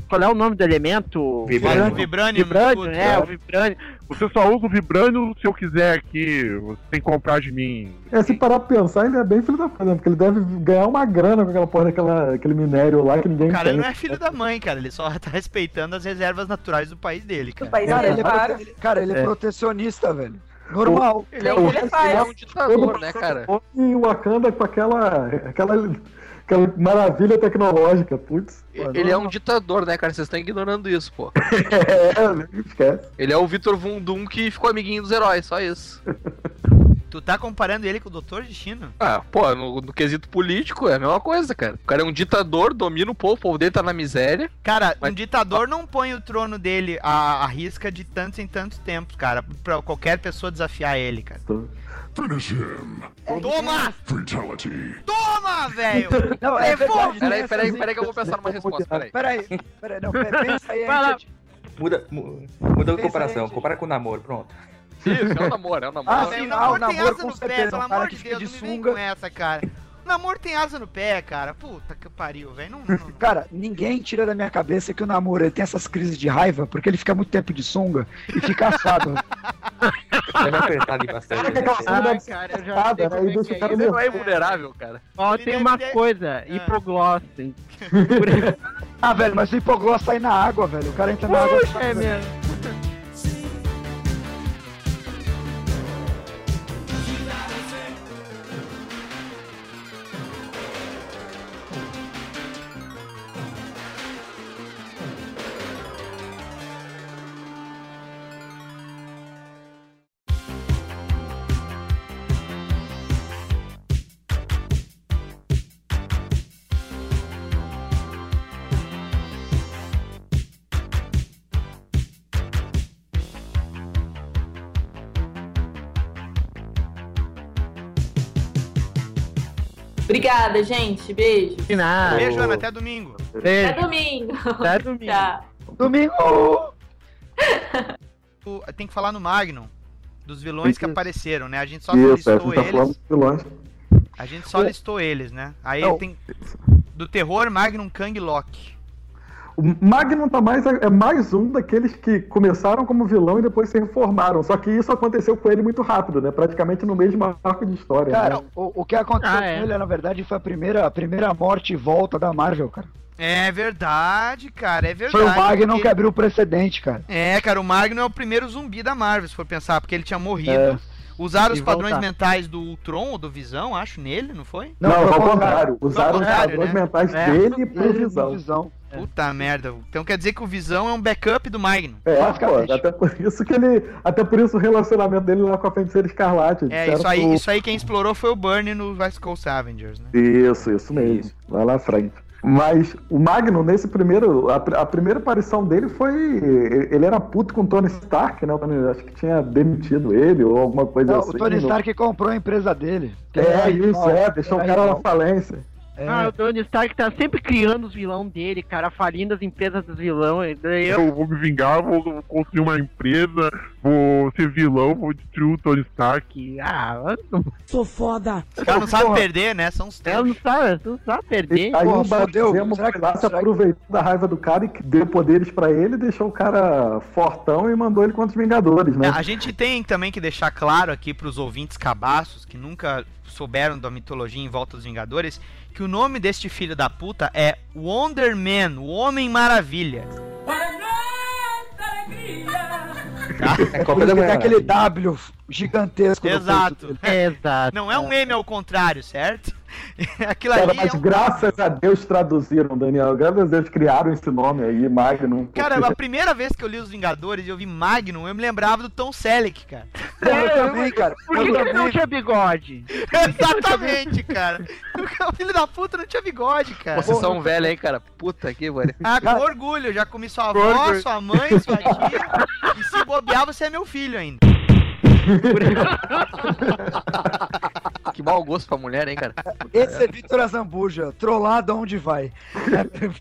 Qual é o nome do elemento? Vibranium. Vibranium, Vibranium, tudo, é, é. o Vibranium. Você só usa o vibrando se eu quiser aqui. Você tem que comprar de mim. É, se parar pra pensar, ele é bem filho da puta, né? porque ele deve ganhar uma grana com aquela porra daquela, aquele minério lá que ninguém Cara, tem. ele não é filho da mãe, cara. Ele só [laughs] tá respeitando as reservas naturais do país dele, cara. país Cara, ele é, prote- cara, ele é protecionista, velho. Normal. Ele é um, ele ele é um ditador, né, cara? E o Wakanda com aquela, aquela, aquela maravilha tecnológica, putz. Ele é um ditador, né, cara? Vocês estão ignorando isso, pô. [laughs] É, né? esquece. Ele é o Vitor Vundum que ficou amiguinho dos heróis, só isso. [laughs] Tu tá comparando ele com o Doutor Destino? Ah, pô, no, no quesito político é a mesma coisa, cara. O cara é um ditador, domina o povo, o povo dele tá na miséria. Cara, Mas- um ditador não põe o trono dele à, à risca de tantos em tantos tempos, cara. Pra qualquer pessoa desafiar ele, cara. Finish him. Toma! Fatality. Toma, velho! [laughs] Não, é verdade. Peraí, né, peraí, peraí que eu vou pensar numa resposta, peraí. Peraí, peraí, não, pe- pensa aí. Vai lá. Muda, mu- muda a comparação, aí, compara com o namoro, pronto. Isso, é o namoro, é o namoro. Ah, sim, ah, o namoro tem com no pé, certeza, pelo amor de Deus, de não me vem sunga. com essa, cara. O namoro tem asa no pé, cara. Puta que pariu, velho. Não, não, não. Cara, ninguém tira da minha cabeça que o namoro ele tem essas crises de raiva porque ele fica muito tempo de sunga e fica assado. [laughs] Deve apertar ali bastante. Né? Ai, cara, eu já aí é é cara isso. Você não é nervoso. invulnerável, cara. Ó, Ele tem uma ter- coisa, Ah. hein? [laughs] ah, velho, mas o hipogloss sai na água, velho. O cara entra na água. Puxa, é mesmo. Obrigada, gente. Beijo. De nada. Beijo, Ana. Até domingo. Até Beijo. domingo. Até domingo. Tchau. Domingo! Tem que falar no Magnum. Dos vilões que Isso. apareceram, né? A gente só Isso, é, a listou gente tá eles. A gente só listou eles, né? Aí Não. tem. Do terror, Magnum, Kang Loki. O Magnum tá mais, é mais um daqueles que começaram como vilão e depois se reformaram. Só que isso aconteceu com ele muito rápido, né? Praticamente no mesmo arco de história. Cara, né? o, o que aconteceu Ah, é. com ele, na verdade, foi a primeira, a primeira morte e volta da Marvel, cara. É verdade, cara. É verdade. Foi o Magnum porque- que abriu o precedente, cara. É, cara, o Magnum é o primeiro zumbi da Marvel, se for pensar, porque ele tinha morrido. É. Usaram os padrões voltar. mentais do Ultron ou do Visão, acho, nele, não foi? Não, foi ao contrário. Usaram os padrões né? mentais É. dele pro Ele, visão. visão. Puta merda. Então quer dizer que o Visão é um backup do Magnum. É, pô, até por isso que ele. Até por isso o relacionamento dele lá com a feiticeira escarlate. É, isso aí, que o- isso aí quem explorou foi o Burnie no West Coast Avengers, né? Isso, isso mesmo. Isso. Lá na frente. Mas o Magno, nesse primeiro. A, a primeira aparição dele foi. Ele era puto com o Tony Stark, né? Tony- Acho que tinha demitido ele ou alguma coisa Não, assim. o Tony Stark comprou a empresa dele. É, isso, é, deixou o cara na falência. É. Ah, o Tony Stark tá sempre criando os vilão dele, cara, falindo as empresas dos vilão. eu- Eu vou me vingar, vou construir uma empresa, vou ser vilão, vou destruir o Tony Stark. Ah, eu sou foda. Os caras não sabem perder, né? São os Ela não sabe, não sabe perder. E aí o fodeu. Batemo Será que- lá, se aproveitou da raiva do cara e que deu poderes pra ele, deixou o cara fortão e mandou ele contra os Vingadores, né? É, a gente tem também que deixar claro aqui pros ouvintes cabaços que nunca souberam da mitologia em volta dos Vingadores que o nome deste filho da puta é Wonder Man, o Homem Maravilha. É Copa isso da que tem Manhã. aquele W gigantesco Exato. Exato. [laughs] Não é um M ao contrário, certo? [laughs] Aquilo Cara, ali mas é um... graças a Deus traduziram, Daniel. Graças a Deus criaram esse nome aí, Magnum. Cara, porque- a primeira vez que eu li Os Vingadores e eu vi Magnum, eu me lembrava do Tom Selleck, cara. [laughs] Eu também, cara. Por que, ele não tinha bigode? Exatamente, cara. O filho da puta não tinha bigode, cara. Vocês são velhos aí, cara. Puta que pariu. Ah, com orgulho, eu já comi sua avó, sua mãe, sua tia. [laughs] e se bobear, você é meu filho ainda. [laughs] Que mau gosto pra mulher, hein, cara. Esse é Vitor Azambuja, trollado aonde vai. [laughs]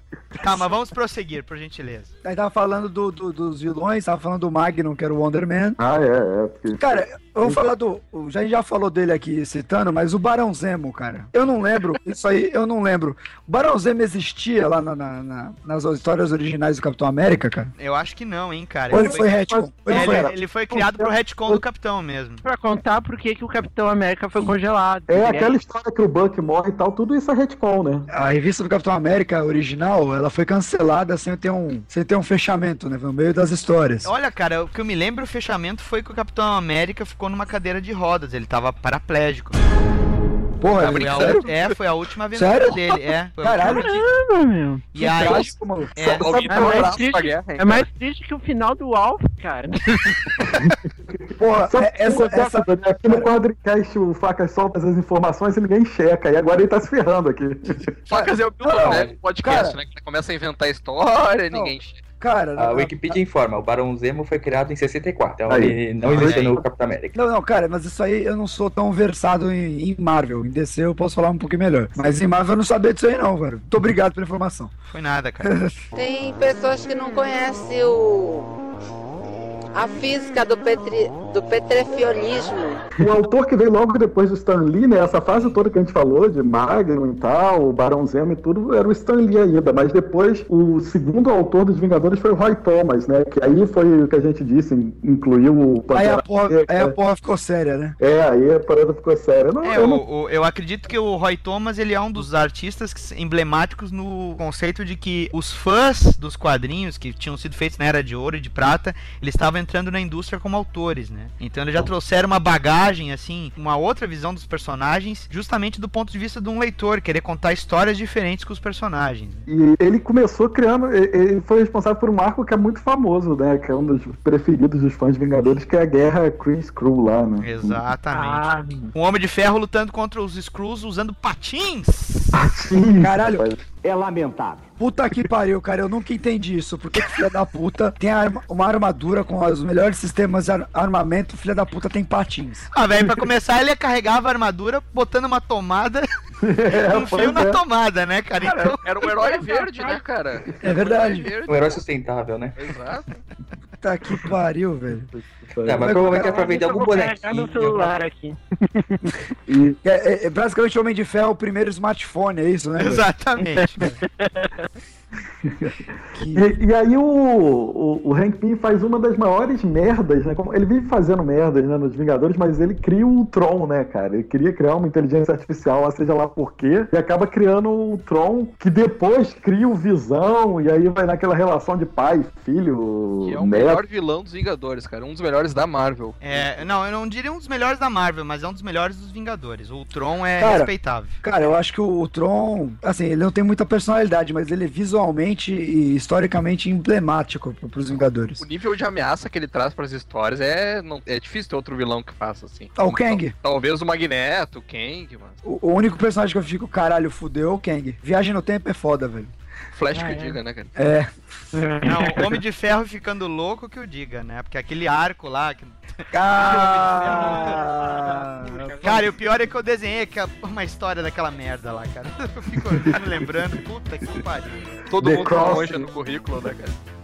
Calma, vamos prosseguir, por gentileza. Aí tava falando do- do- dos vilões, tava falando do Magnum, que era o Wonder Man. Ah, é, é. porque- Cara, eu vou falar do. Já, a gente já falou dele aqui citando, mas o Barão Zemo, cara. Eu não lembro, [laughs] isso aí eu não lembro. O Barão Zemo existia lá na- na- na- nas histórias originais do Capitão América, cara? Eu acho que não, hein, cara. Ou ele foi retcon? Ou É, ele foi ele, ele foi criado pro retcon do Capitão mesmo. Pra contar por que que o Capitão América foi congelado. É aquela história que o Buck morre e tal, tudo isso é retcon, né? A revista do Capitão América original, ela foi cancelada sem ter um, sem ter um fechamento, né? No meio das histórias. Olha, cara, o que eu me lembro, o fechamento foi que o Capitão América ficou numa cadeira de rodas, ele tava paraplégico. Porra, Foi a sério? é, foi a última aventura Sério? dele, é. Foi Caralho, Caramba, meu. E que aí, trágico, maluco. é, Alguém É tá mais, triste, pra guerra, hein, é mais triste que o final do Alf, cara. [laughs] Porra, Só é- que essa, essa, essa, aqui no quadricast o Facas solta as informações e ninguém checa. E agora ele tá se ferrando aqui. Facas é o não, né? podcast, cara. né? Que começa a inventar história, Não. ninguém. Cara, A Wikipedia informa, o Barão Zemo foi criado em 64, então Aí. ele não existe no Capitão América. Não, não, cara, mas isso aí eu não sou tão versado em, em Marvel. Em DC eu posso falar um pouquinho melhor. Mas em Marvel eu não sabia disso aí, não, velho. Muito obrigado pela informação. foi nada, cara. [laughs] Tem pessoas que não conhecem o a física do, petri, do petrefionismo. O autor que veio logo depois do Stan Lee, né? Essa fase toda que a gente falou, de Magnum e tal, o Barão Zemo e tudo, era o Stan Lee ainda. Mas depois, o segundo autor dos Vingadores foi o Roy Thomas, né? Que aí foi o que a gente disse, incluiu o Aí a, Pantera porra, Negra. aí a porra ficou séria, né? É, aí a parada ficou séria. Não, É, eu não o- eu acredito que o Roy Thomas ele é um dos artistas emblemáticos no conceito de que os fãs dos quadrinhos que tinham sido feitos na Era de Ouro e de Prata, eles estavam entrando na indústria como autores, né? Então eles já trouxeram uma bagagem, assim, uma outra visão dos personagens, justamente do ponto de vista de um leitor, querer contar histórias diferentes com os personagens. E ele começou criando, e- ele foi responsável por um arco que é muito famoso, né? Que é um dos preferidos dos fãs de Vingadores, que é a guerra Chris Crew lá, né? Exatamente. Um Homem de Ferro lutando contra os Skrulls usando patins. Caralho, É lamentável. puta que pariu, cara. Eu nunca entendi isso. Por que, que filha da puta tem arma- uma armadura com os melhores sistemas de ar- armamento, filha da puta tem patins? Ah, velho, pra começar ele carregava a armadura botando uma tomada, [laughs] É, um fio na é. tomada, né, cara? Então, Era um herói [laughs] verde, né, cara? É verdade. Herói verde. Um herói sustentável, né? Exato. Puta que pariu, velho. Não, mas provavelmente é pra vender algum Eu vou carregar bonequinho. meu celular aqui. [laughs] É, é- é basicamente o Homem de Ferro, o primeiro smartphone, é isso, né? velho? exatamente. [laughs] Que- e, e aí o, o, o Hank Pym faz uma das maiores merdas, né? Como- Ele vive fazendo merdas né, nos Vingadores, mas ele cria o Tron, né, cara? Ele queria criar uma inteligência artificial, seja lá por quê, e acaba criando o Tron, que depois cria o Visão, e aí vai naquela relação de pai, filho, Que é o neto. melhor vilão dos Vingadores, cara. Um dos melhores da Marvel. É, não, eu não diria um dos melhores da Marvel, mas é um dos melhores dos Vingadores. O Tron é Cara, respeitável. Cara, eu acho que o, o Tron, assim, ele não tem muita personalidade, mas ele visualmente visualmente e historicamente emblemático pro- pros Vingadores. O nível de ameaça que ele traz pras histórias é, não, é difícil ter outro vilão que faça assim. Ah, o Kang. Talvez o Magneto, o Kang, mano. O, o único personagem que eu fico, caralho, fudeu é o Kang. Viagem no tempo é foda, velho. Flash Ah, que é. diga, né, cara? É. Não, o Homem de Ferro ficando louco que o diga, né? Porque aquele arco lá. Que... Ah, Cara, e o pior é que eu desenhei uma história daquela merda lá, cara. [laughs] Eu fico me lembrando, puta que pariu. Todo The mundo Cross. manja no currículo, né, cara?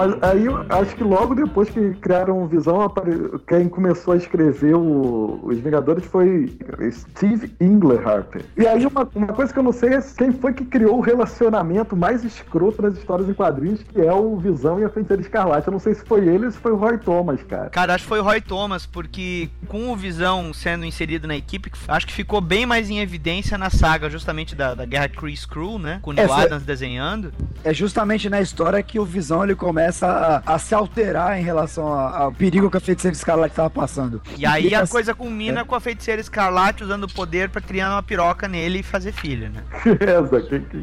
Mas aí eu acho que logo depois que criaram o Visão, apare- quem começou a escrever o- os Vingadores foi Steve Englehart. E aí uma, uma coisa que eu não sei é quem foi que criou o relacionamento mais escroto das histórias em quadrinhos, que é o Visão e a Feiticeira Escarlate. Eu não sei se foi ele ou se foi o Roy Thomas, cara. Cara, acho que foi o Roy Thomas, porque com o Visão sendo inserido na equipe, acho que ficou bem mais em evidência na saga justamente da, da Guerra Chris Crew, né? Com o Neil foi- Adams desenhando. É justamente na história que o Visão ele começa a, a se alterar em relação a- ao perigo que a feiticeira Escarlate estava passando. E aí a assim- coisa culmina com a feiticeira escarlate usando o poder pra criar uma piroca nele e fazer filho, né? [laughs]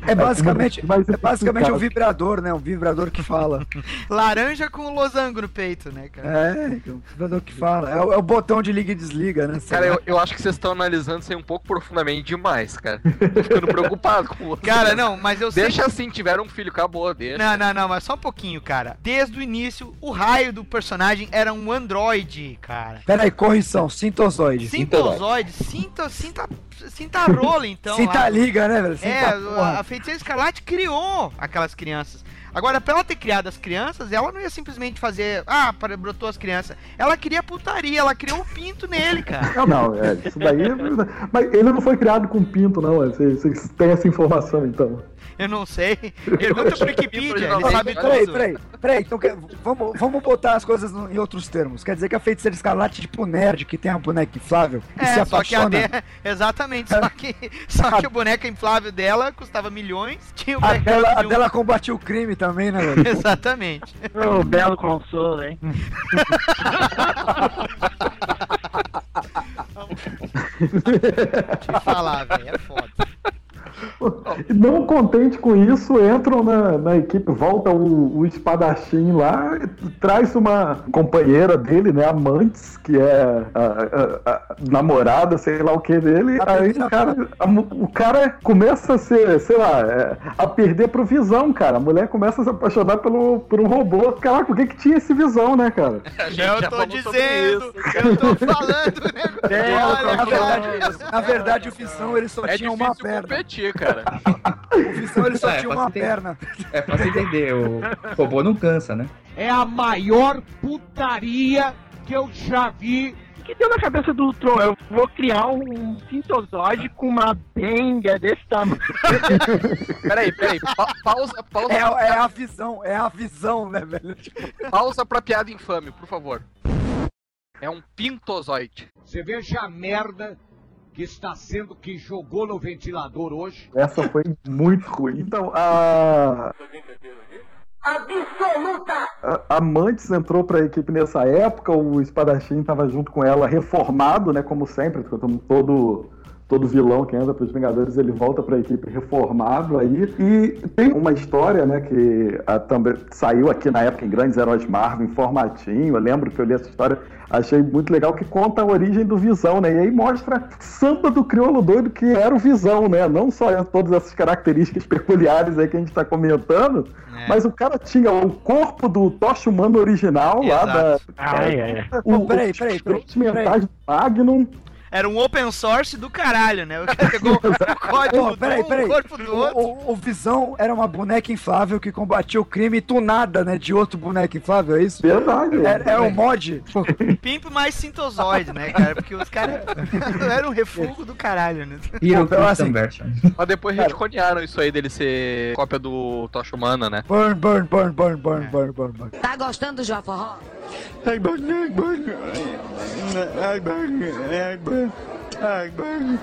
É basicamente, Mas- é basicamente um vibrador, né? Um vibrador que fala. [laughs] Laranja com losango no peito, né, cara? É, é um vibrador que fala. É, o- é o botão de liga e desliga, né? Cara, eu, eu acho que vocês estão analisando isso aí um pouco profundamente demais, cara. Tô [laughs] ficando preocupado com você. Cara, não, mas eu sei Deixa que- assim, tiveram um filho, acabou, deixa. Não, não, não, mas só um pouquinho, cara. Desde o início, o raio do personagem era um androide, cara. Pera aí, correção, sintozoide. Sintozoide, sinta, sinta, [laughs] sinta a rola, então. Sinta lá. liga, né, velho? Sinta É, a porra. a feiticeira escarlate criou aquelas crianças. Agora, pra ela ter criado as crianças, ela não ia simplesmente fazer, ah, para- brotou as crianças. Ela queria putaria, ela criou um pinto nele, cara. Não, não, é, isso daí. Mas ele não foi criado com pinto, não. é, vocês têm essa informação, então. [laughs] Eu não sei. Pergunta pro Wikipedia, ele sabe Peraí, tudo. peraí, peraí, então que- vamos, vamos botar as coisas no- em outros termos. Quer dizer que a feiticeira escarlate é tipo nerd que tem a boneca inflável e se É, só que a apaixona. de... [laughs] Exatamente, só que, só que o boneco inflável dela custava milhões, tinha o A dela, a de um- dela combatia o crime também, né, velho? [laughs] Exatamente. Ô, belo consolo, hein? Te falar, velho, é foda. [laughs] Não contente com isso, entram na, na equipe, volta o, o espadachim lá, traz uma companheira dele, né, amantes, que é a, a- a namorada, sei lá o que dele. Aí o cara, o cara começa a ser, sei lá, é, a perder pro visão, cara. A mulher começa a se apaixonar pelo, por um robô. Caraca, o que que tinha esse visão, né, cara? [laughs] Eu tô dizendo, eu tô falando, né? É, Olha, na, verdade, na verdade, o Visão ele só É tinha uma perna. competir, cara. [laughs] O Visão ele só É, tinha uma entender. perna. É fácil entender, o robô não cansa, né? É a maior putaria que eu já vi. O que deu na cabeça do Tron? Eu vou criar um sintozoide com uma benga desse tamanho. [laughs] Peraí, peraí. Pa pausa, pausa, É, pra, é a visão, é a visão, né, velho? Tipo, pausa pra piada infame, por favor. É um pintozoide. Você veja a merda que está sendo que jogou no ventilador hoje. Essa foi muito ruim. Então, a. Absoluta! A a Mantis entrou pra equipe nessa época, o Espadachim tava junto com ela, reformado, né? Como sempre, todo, todo, todo vilão que entra pros Vingadores, ele volta pra equipe reformado aí. E tem uma história, né, que ah, também saiu aqui na época em Grandes Heróis Marvel, em formatinho. Eu lembro que eu li essa história, achei muito legal, que conta a origem do Visão, né? E aí mostra samba do crioulo doido que era o Visão, né? Não só todas essas características peculiares aí que a gente tá comentando, É. mas o cara tinha o corpo do Tocha Humano original lá da. Exato. Ah, é. O, Pô, peraí, peraí, os peraí, mentais do Magnum. Era um open source do caralho, né? O cara pegou [laughs] o código do peraí, peraí. o corpo do O, outro. o- o Visão era uma boneca inflável que combatia o crime tunada, né? De outro boneco inflável, é isso? Verdade. Era, era um mod? Pimp mais sintozoide, né, cara? Porque os caras [laughs] eram um refúgio do caralho, né? Hero Então, assim. Mas depois retconearam isso aí dele ser cópia do Tocha Humana, né? Burn, burn, burn, burn, burn, burn, burn, burn. Tá gostando do Joforró?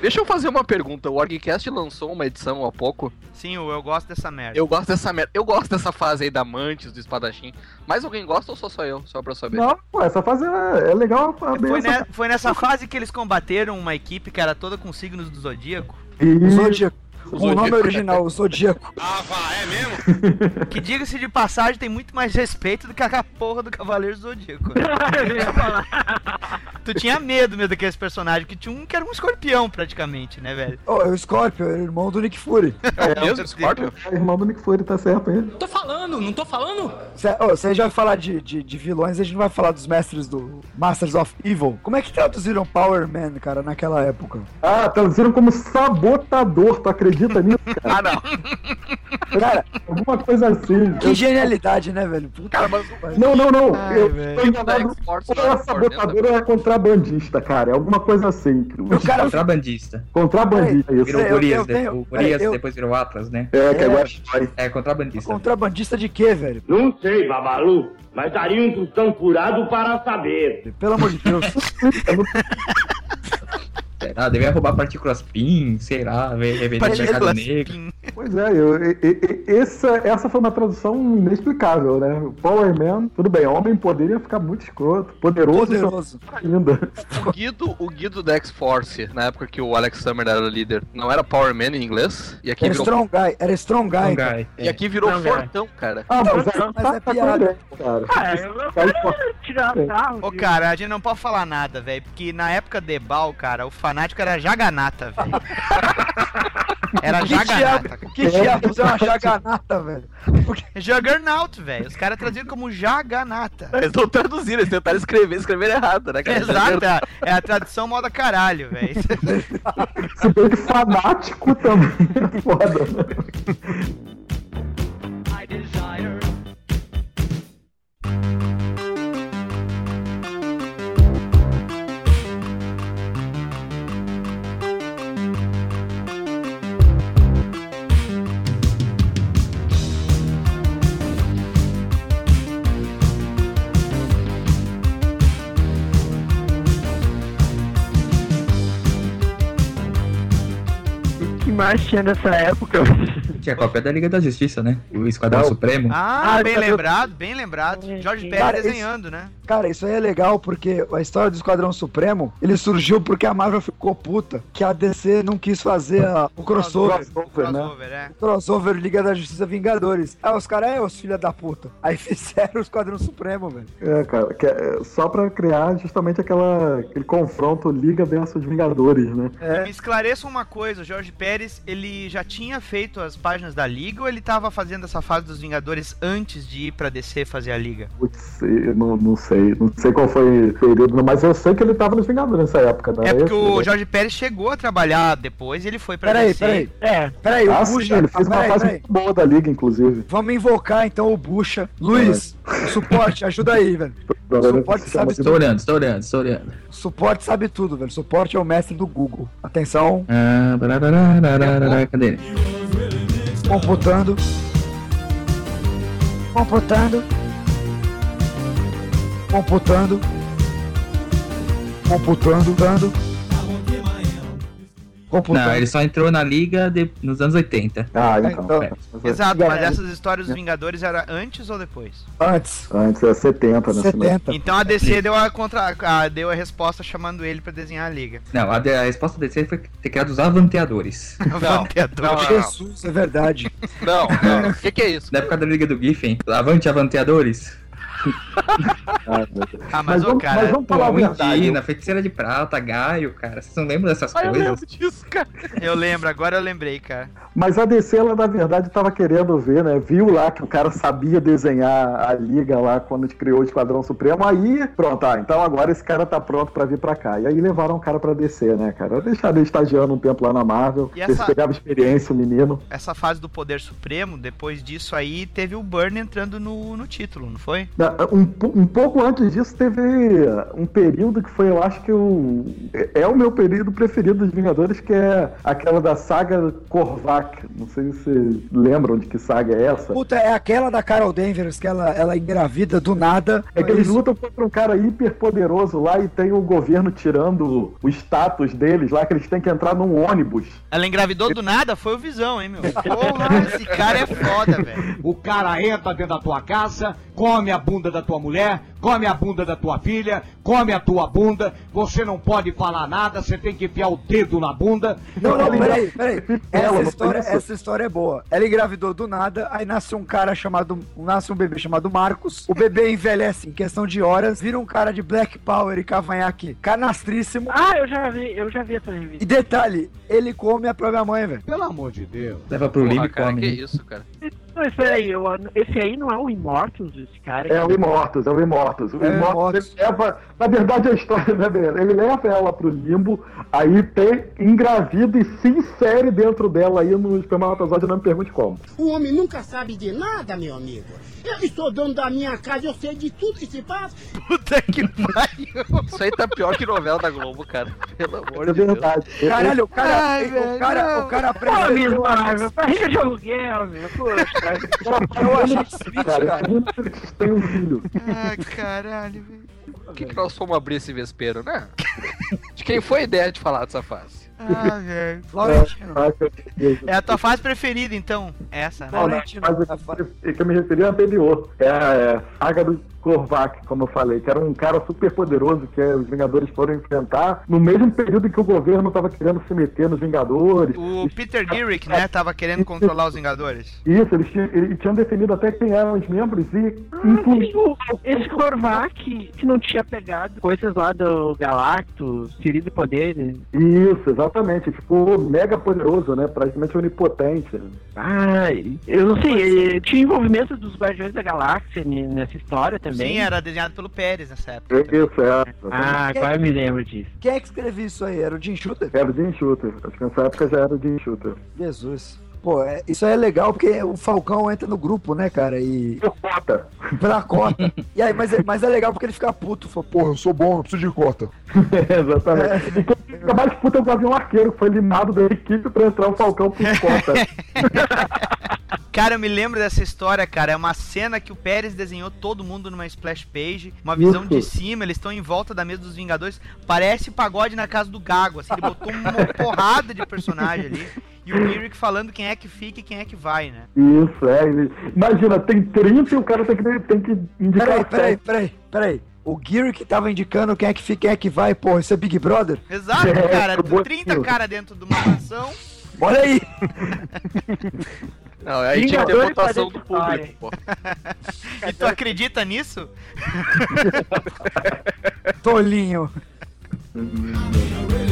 Deixa eu fazer uma pergunta. O Orgcast lançou uma edição há pouco. Sim, eu, eu gosto dessa merda. Eu gosto dessa merda. Eu gosto dessa fase aí da Mantis, do espadachim. Mais alguém gosta ou sou só eu? Só pra saber. Não, pô, essa fase é, é legal. Foi, ne- foi nessa fase que eles combateram uma equipe que era toda com signos do zodíaco. E- Zodíaco. O O nome original, o Zodíaco. [laughs] Que [laughs] diga-se de passagem, tem muito mais respeito do que a porra do Cavaleiro Zodíaco. [laughs] tu tinha medo mesmo daqueles personagens, que tinha um que era um escorpião praticamente, né, velho? Oh, é o Scorpio, é o irmão do Nick Fury. É o mesmo Scorpio? É irmão do Nick Fury, tá certo ele. Tô falando, não tô falando? Cê, oh, se a gente vai falar de, de, de vilões, a gente não vai falar dos mestres do Masters of Evil. Como é que traduziram Power Man, cara, naquela época? Ah, traduziram como sabotador, tu acredita nisso, cara? Ah, não. Cara, alguma coisa assim. Que genialidade, né, velho? Puta Cara, mas Não, não, não. Ai, eu velho. tô enganado. Ou é é sabotador ou é contrabandista, cara. É alguma coisa assim. O cara Contrabandista. Contrabandista, isso. Virou eu- Gorias, eu eu- depois virou Atlas, né? É, que É. agora vai. É, contrabandista. contrabandista de quê, velho? Não sei, Babalu, mas daria um tostão furado para saber. Pelo amor de Deus. [laughs] Sei lá, devia roubar partículas PIN, sei lá, ve- revender no mercado negro. pin. Pois é, eu, e- e- e- essa, essa foi uma tradução inexplicável, né? Power Man, tudo bem, homem poderia ficar muito escroto, poderoso, Poderoso. ainda. O Guido, o Guido da X-Force, na época que o Alex Summer era líder, não era Power Man em inglês? E aqui Era virou, Strong Guy, era Strong Guy. Cara. guy. e aqui virou Strong Guy. Fortão, cara. Ah, mas, Mas tá, é tá piada. cara. Ah, eu não quero tirar sarro. Ô, cara, a gente não pode falar nada, velho, porque na época de Bal, cara, o fanático era Jaganata, velho. [laughs] Era Que Jaganata, que diabos é uma jaganata, velho? Juggernaut, velho. Os caras traduziram como Jaganata. Eles não traduziram, eles tentaram escrever, escreveram errado, né, cara? Exato, é, é a tradução moda caralho, velho. se bem que fanático também é foda, né? Mais tinha nessa época? Tinha cópia da Liga da Justiça, né? O Esquadrão Não. Supremo. Ah, Ah, bem eu- lembrado, bem lembrado. Jorge Pérez Cara, esse- desenhando, né? Cara, isso aí é legal porque a história do Esquadrão Supremo, ele surgiu porque a Marvel ficou puta, que a DC não quis fazer a- o crossover. Crossover, né? Crossover, é. Crossover Liga da Justiça Vingadores. Ah, os caras, é, os filha da puta. [laughs] Aí fizeram o Esquadrão Supremo, velho. É, cara, que é só pra criar justamente aquela, aquele confronto Liga versus Vingadores, né? É. Me esclareça uma coisa, o Jorge Pérez, ele já tinha feito as páginas da Liga ou ele tava fazendo essa fase dos Vingadores antes de ir pra DC fazer a Liga? Putz, eu não, não sei, não sei qual foi o período, mas eu sei que ele tava nos Vingadores nessa época, né? É porque Esse- o Jorge Pérez chegou a trabalhar depois e ele foi pra Peraí, DC. peraí. É, Peraí, o Ah, sim, Bucha. ele fez uma peraí, fase peraí. muito boa da Liga, inclusive. Vamos invocar então o Bucha. Luiz, o suporte, ajuda aí, velho. O suporte sabe Estou tudo. olhando, estou olhando, estou olhando. O suporte sabe tudo, velho. O suporte é o mestre do Google. Atenção, Ah, barararararara, cadê ele? Computando. Computando. Computando. Computando, dando. Não, ele só entrou na Liga de- nos anos 80. Ah, então. então. É. Exato, mas essas histórias dos Vingadores era antes ou depois? Antes. Antes é 70, né? 70. Então a DC deu a, contra... a- deu a resposta chamando ele pra desenhar a Liga. Não, a, a resposta desse foi ter criado os avanteadores. [laughs] Vanteador. não, não. Jesus, é verdade. Não, não. O que, que é isso? Na época da Liga do Giffen, avante avanteadores. [laughs] Ah, mas, ô, cara, Pô, Undina, feiticeira de prata, Gaio, cara. Vocês não lembram dessas Ah, eu coisas? lembro disso, cara. Eu lembro, agora eu lembrei, cara. Mas a DC, ela na verdade tava querendo ver, né? Viu lá que o cara sabia desenhar a liga lá quando a gente criou o Esquadrão Supremo. Aí, pronto, ah, então agora esse cara tá pronto pra vir pra cá. E aí levaram o cara pra DC, né, cara? Deixaram ele estagiando um tempo lá na Marvel. E essa- pegavam experiência, o menino. Essa fase do Poder Supremo, depois disso aí, teve o Burn entrando no, no título, não foi? Na- Um, um pouco antes disso, teve um período que foi, eu acho que o. É o meu período preferido dos Vingadores, que é aquela da saga Korvac. Não sei se vocês lembram de que saga é essa. Puta, é aquela da Carol Danvers que ela, ela engravida do nada. É que eles Mas- lutam contra um cara hiper poderoso lá e tem o governo tirando o status deles lá, que eles têm que entrar num ônibus. Ela engravidou do nada, foi o Visão, hein, meu? [laughs] Porra, esse cara é foda, velho. O cara entra dentro da tua casa, come a bunda da tua mulher, come a bunda da tua filha, come a tua bunda, você não pode falar nada, você tem que enfiar o dedo na bunda. Não, não, peraí, peraí. Essa história, essa história é boa. Ela engravidou do nada, aí nasce um cara chamado. Nasce um bebê chamado Marcos. O bebê envelhece em questão de horas, vira um cara de Black Power e cavanhaque canastríssimo. Ah, eu já vi, eu já vi essa revista. E detalhe, ele come a própria mãe, velho. Pelo amor de Deus. Leva pro livro e cara, come. que isso, cara. Não, espera aí, eu- esse aí não é o Immortals, esse cara? É o Imortus, é o Imortus. O É o Imortus ele leva. Na verdade, a história, [laughs] né, Bela? Ele leva ela pro limbo, aí tem engravida e se insere dentro dela aí no espermatozoide, não me pergunte como. O homem nunca sabe de nada, meu amigo. Eu estou dono da minha casa, eu sei de tudo que se passa. Puta que pariu. Isso aí tá pior que novela da Globo, cara. Pelo amor É de Deus. verdade. Caralho, o cara. Ai, o velho, cara, não. o cara Pô, aprende. Miss Marvel, barriga de aluguel, meu. Poxa. Eu Cara, cara. imagina se eles têm um filho. Ai, caralho, velho. Por que, que nós fomos abrir esse vespeiro, né? De quem foi a ideia de falar dessa fase? Ah, velho. [laughs] Laurentino. É a tua fase preferida, então. Essa, né? Não, na fase que eu me referi à anterior. É a é, a saga do Korvac, como eu falei, que era um cara super poderoso que os Vingadores foram enfrentar no mesmo período que o governo estava querendo se meter nos Vingadores. O Peter Girick, né, tava querendo controlar os Vingadores. Isso, eles tinham, eles tinham definido até quem eram os membros e Sim, o- Esse Korvac que não tinha pegado coisas lá do Galactus, Querido Poder. Isso, exatamente. Ficou mega poderoso, né? Praticamente onipotente. Ah, eu não sei, tinha envolvimento dos Guardiões da Galáxia n- nessa história também. Sim, era desenhado pelo Pérez nessa época. Isso, é. Ah, agora eu me lembro disso. Quem é que escreveu isso aí? Era o Jim Shooter? Era o Jim Shooter. Acho que nessa época já era o Jim Shooter. Jesus. Pô, é- isso aí é legal porque o Falcão entra no grupo, né, cara? E. Por cota. Pela cota. [laughs] E aí, mas, é, mas é legal porque ele fica puto. Fala, porra, eu sou bom, eu preciso de cota. [laughs] Exatamente. E quem fica mais puta é o Gavião Arqueiro, que foi limado da equipe pra entrar o Falcão por cota. [laughs] Cara, eu me lembro dessa história, cara. É uma cena que o Pérez desenhou todo mundo numa splash page, uma visão Isso. de cima, eles estão em volta da mesa dos Vingadores. Parece pagode na casa do Gago, assim, ele botou uma [laughs] porrada de personagem ali. E o Girick falando quem é que fica e quem é que vai, né? Isso, é. Imagina, tem 30 e o cara tem que, tem que indicar Peraí, peraí, peraí, peraí. O Geary que tava indicando quem é que fica, quem é que vai, porra, isso é Big Brother? Exato, É, cara. acabou 30 aquilo. cara dentro de uma mansão. Olha aí! [laughs] Não, aí tinha que ter votação do público, pô. [laughs] E tu acredita nisso? Tolinho. [laughs]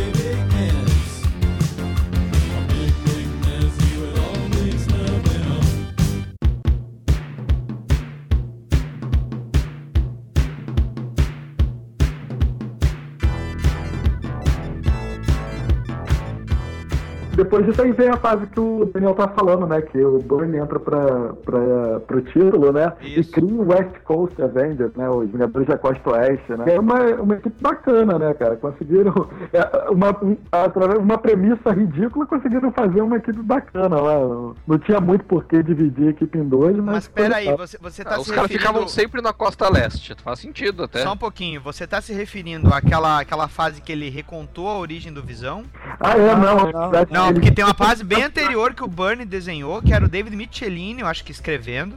Depois disso aí vem a fase que o Daniel tá falando, né? Que o Burn entra pra, pra, pro título, né? E cria o West Coast Avengers, né? Os Vingadores da Costa Oeste, né? É uma, uma equipe bacana, né, cara? Conseguiram, [laughs] é, uma, um- através de uma premissa ridícula, conseguiram fazer uma equipe bacana lá. Não tinha muito por que dividir a equipe em dois, mas... Mas peraí, você, você tá Ah, os se caras referindo... ficavam sempre na costa leste. Faz sentido até. Só um pouquinho, você tá se referindo àquela, àquela fase que ele recontou a origem do Visão? Ah, é, não. não. verdade, Não, ele- porque tem uma fase bem anterior que o Bernie desenhou, que era o David Michelini, eu acho que escrevendo.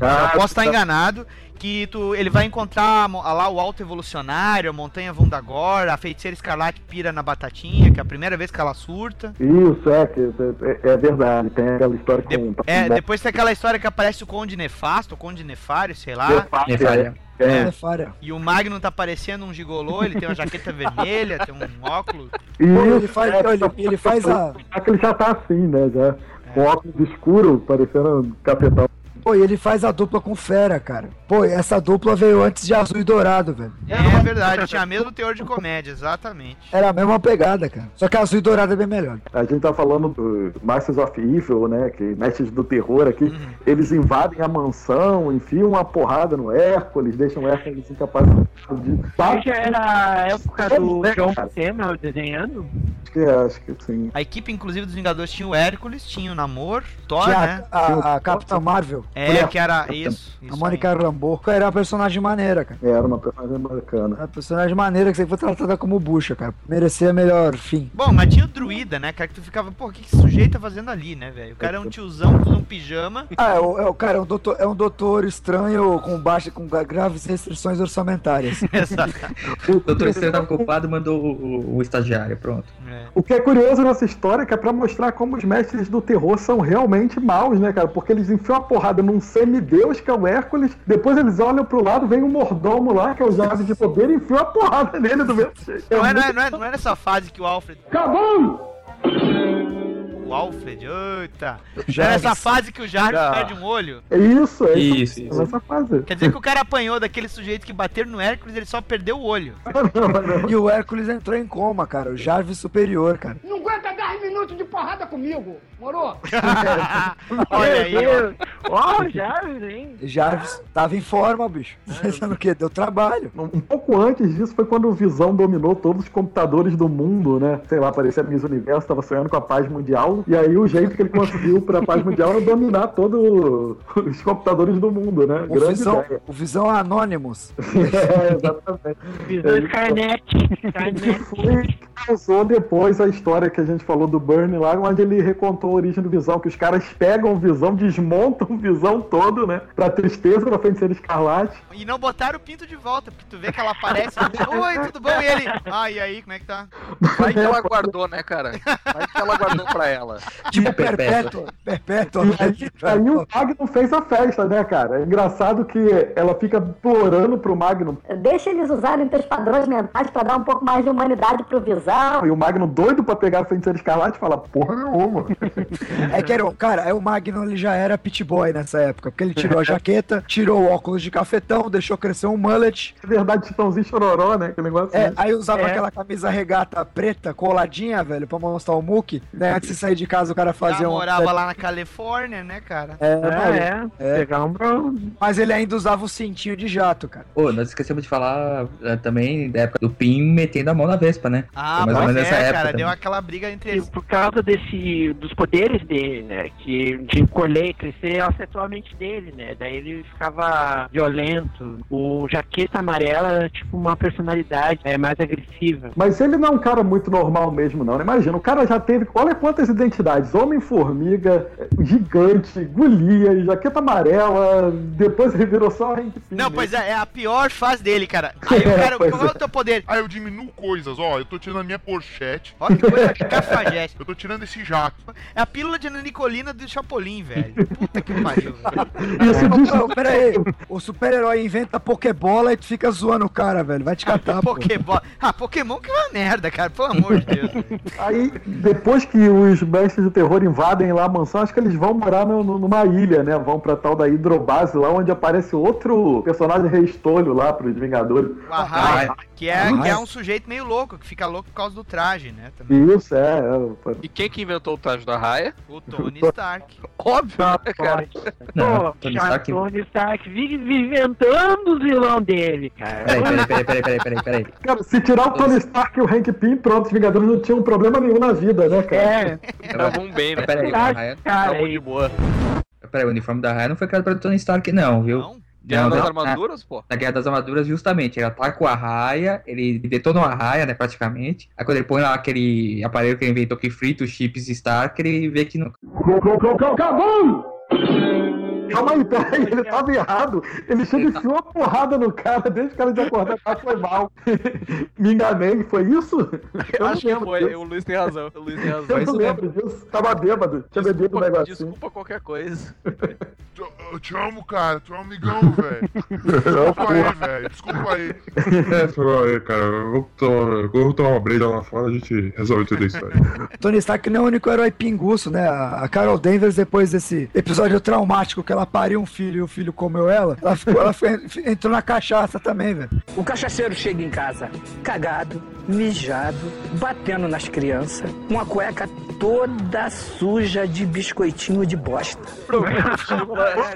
Ah, eu posso estar tá. enganado. Que tu, ele vai encontrar a lá o Alto Evolucionário, a Montanha Vundagor, a Feiticeira Escarlate pira na batatinha, que é a primeira vez que ela surta. Isso, é, que, é, é verdade. Tem aquela história com. É, depois tem aquela história que aparece o Conde Nefasto, o Conde Nefário, sei lá. Nefário, Nefário. é. É. Nefário. E o Magnum tá parecendo um gigolô, ele tem uma jaqueta vermelha, tem um óculos. Pô, ele faz, ele, ele faz a. Só que ele já tá assim, né? Já. Com óculos escuros, parecendo um capetão. Pô, e ele faz a dupla com fera, cara. Pô, e essa dupla veio antes de Azul e Dourado, velho. É verdade, tinha mesmo teor de comédia, exatamente. Era a mesma pegada, cara. Só que Azul e Dourado é bem melhor. A gente tá falando do Masters of Evil, né? Que mestres do terror aqui. Uhum. Eles invadem a mansão, enfiam uma porrada no Hércules, deixam o Hércules incapacitado de. Acho que era a época do É, João cara. Buscema desenhando. Acho que, acho que sim. A equipe, inclusive, dos Vingadores tinha o Hércules, tinha o Namor, Thor, Tinha né? a, a, a Capitã Marvel. É, que era isso. A Mônica Rambeau era a personagem maneira, cara. Era uma personagem bacana. Era a personagem maneira que sempre foi tratada como bucha, cara. Merecia melhor fim. Bom, mas tinha o druida, né, cara, que tu ficava, pô, o que, que esse sujeito tá fazendo ali, né, velho? O cara é um tiozão, com um pijama. [laughs] Ah, é, o, é o cara, é um doutor, é um doutor estranho com baixa, com gra- graves restrições orçamentárias. [laughs] O doutor Estranho tava ocupado e mandou o, o- o estagiário, pronto. O que é curioso nessa história é que é pra mostrar como os mestres do terror são realmente maus, né, cara? Porque eles enfiam a porrada num semideus, que é o Hércules, depois eles olham pro lado, vem um mordomo lá, que é o Jade de poder, e enfiam a porrada nele do mesmo jeito. Não é, não, é, não, é, não é nessa fase que o Alfred. Acabou! O Alfred, eita! Não é nessa fase que o Jarvis Já. perde um olho. É isso, é Isso, isso. Nessa fase. Quer dizer que o cara apanhou daquele sujeito que bateram no Hércules, ele só perdeu o olho. [laughs] E o Hércules entrou em coma, cara. O Jarvis superior, cara. Não aguenta 10 minutos de porrada comigo, moro? [laughs] Olha aí, ó. Ó, Jarvis, hein? Jarvis tava em forma, bicho. [laughs] Pensando o quê? Deu trabalho. Um pouco antes disso foi quando o Visão dominou todos os computadores do mundo, né? Sei lá, parecia Miss Universo, tava sonhando com a paz mundial. E aí o jeito que ele conseguiu pra paz mundial era dominar todos os computadores do mundo, né? O Visão, o Visão Anonymous. [laughs] É, exatamente. Visão Skynet. Que Skynet. foi que causou depois a história que a gente falou do Burn lá, onde ele recontou a origem do Visão, que os caras pegam o Visão, desmontam o Visão todo, né? Pra tristeza da feiticeira escarlate. E não botaram o pinto de volta, porque tu vê que ela aparece. Oi, tudo bom? E ele. Ah, e aí, como é que tá? Vai que ela guardou, né, cara? Vai que ela guardou pra ela. Tipo perpétua. Perpétua. Aí o Magnum fez a festa, né, cara? É engraçado que ela fica implorando pro Magnum. Deixa eles usarem teus padrões mentais pra dar um pouco mais de humanidade pro Visão. E o Magnum doido pra pegar a feiticeira escarlate fala, porra nenhuma. [laughs] É que era, o- cara, é o Magnum ele já era pit boy nessa época, porque ele tirou a [laughs] jaqueta, tirou o óculos de cafetão, deixou crescer um mullet. É verdade, Titãozinho chororó, né? Aquele negócio. É, aí usava É. aquela camisa regata preta, coladinha, velho, pra mostrar o muque, né? Antes de sair de casa o cara Já fazia um. morava lá na Califórnia, né, cara? É, É, é. Pegar um bronze. Mas ele ainda usava o cintinho de jato, cara. Pô, nós esquecemos de falar eh, também da época do Pim metendo a mão na Vespa, né? Ah, Foi mais ou menos é, nessa época cara, também. deu aquela briga entre Por causa desse, dos poderes dele, né? Que de colher e crescer afetou a mente dele, né? Daí ele ficava violento. O jaqueta amarela era tipo uma personalidade é, mais agressiva. Mas ele não é um cara muito normal mesmo, não. né? Imagina, o cara já teve. Olha quantas identidades: Homem-Formiga, Gigante, Golias, Jaqueta Amarela. Depois ele virou só Hank Pym. Não, pois é, é a pior fase dele, cara. Aí [laughs] o cara, qual é é. o teu poder? Ah, eu diminuo coisas, ó. Eu tô tirando a minha pochete. Ó, que coisa cafajeste. Eu tô tirando esse jato. É a pílula de Nicolina do Chapolin, velho. Puta que pariu. Isso pera aí, o super-herói inventa Pokébola e tu fica zoando o cara, velho. Vai te catar, pô. Pokémon. Ah, Pokémon que é uma merda, cara. Pelo amor de Deus. velho. Aí, depois que os mestres do terror invadem lá a mansão, acho que eles vão morar no- no- numa ilha, né? Vão pra tal da hidrobase lá, onde aparece outro personagem restolho lá pros Vingadores. O Arraia, que é, que é um sujeito meio louco, que fica louco por causa do traje, né? Também. Isso, é. é. E quem que inventou o traje da raia? O Tony Stark. [laughs] Óbvio, né, cara? Não, Pô, Tony Stark. Tony Stark vive inventando os vilão dele, cara. Peraí, peraí, peraí, peraí, peraí, peraí, peraí. Cara, se tirar o Tony Stark e o Hank Pym, pronto, os Vingadores não tinham problema nenhum na vida, né, cara? É, Estavam bem, né? Peraí, o Raia- Estavam de boa. peraí, o uniforme da Raia não foi criado pelo Tony Stark, não, viu? Não? Guerra Não, das não, armaduras, pô. Na Guerra das Armaduras, justamente, ele ataca o Arraia, ele detona o Arraia, né, praticamente. Aí quando ele põe lá aquele aparelho que ele inventou que frita os chips Stark, ele vê que não. Calma aí, peraí, ele tava errado. Ele chega e enfiou uma porrada no cara, desde o cara de acordar, ah, foi mal. Me enganei, foi isso? Eu acho que foi, o Luiz tem razão. O Luiz tem razão. Eu Isso não mesmo. lembro disso. Tava bêbado, tinha bebido um negocinho. Desculpa qualquer coisa. [laughs] Eu te amo, cara. Tu é um amigão, [laughs] velho. Desculpa aí, velho. Desculpa aí. É, falou aí, cara. Tomar, vamos tomar uma breja lá fora, a gente resolve tudo isso aí. [laughs] Tony Stark não é o único herói pinguço, né? A a Carol Danvers, depois desse episódio traumático que ela pariu um filho e o filho comeu ela, ela, ficou, ela foi- entrou na cachaça também, velho. O cachaceiro chega em casa cagado, mijado, batendo nas crianças, com a cueca toda suja de biscoitinho de bosta.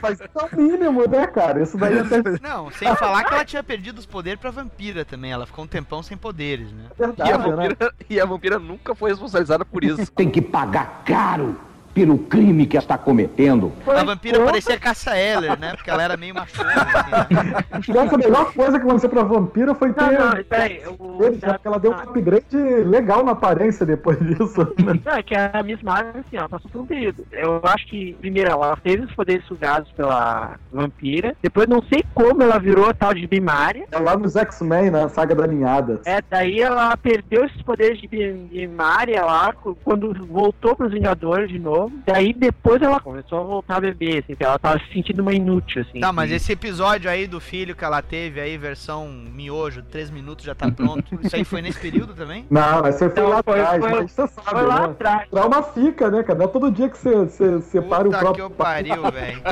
Mas é o mínimo, né, cara? Isso daí até. Não, sem falar que ela tinha perdido os poderes pra vampira também. Ela ficou um tempão sem poderes, né? E a, vampira, e a vampira nunca foi responsabilizada por isso. Tem que pagar caro pelo crime que está cometendo. A vampira parecia Caça Eller, né? Porque ela era meio machona, assim, né? Essa a melhor coisa que aconteceu pra vampira foi ter. Não, não, peraí, o- porque ela deu um upgrade legal na aparência depois disso. né? Não, é que a Miss Marvel, assim, ela passou por um período. Eu acho que, primeiro, ela teve os poderes sugados pela vampira. Depois, não sei como ela virou a tal de Bimária. É lá nos X-Men, na saga da ninhada. É, daí ela perdeu esses poderes de Bi- Bimária lá, quando voltou pros Vingadores de novo. Daí, depois, ela começou a voltar a beber, assim, ela tava se sentindo uma inútil, assim. Tá, mas esse episódio aí do filho que ela teve aí, versão miojo, 3 minutos já tá [laughs] pronto. Isso aí foi nesse período também? Não, mas você foi lá atrás, foi- mas você sabe, foi lá né? atrás. Trauma fica, né, cara? Não é todo dia que você, você separa o Puta que próprio. eu pariu, [laughs] velho.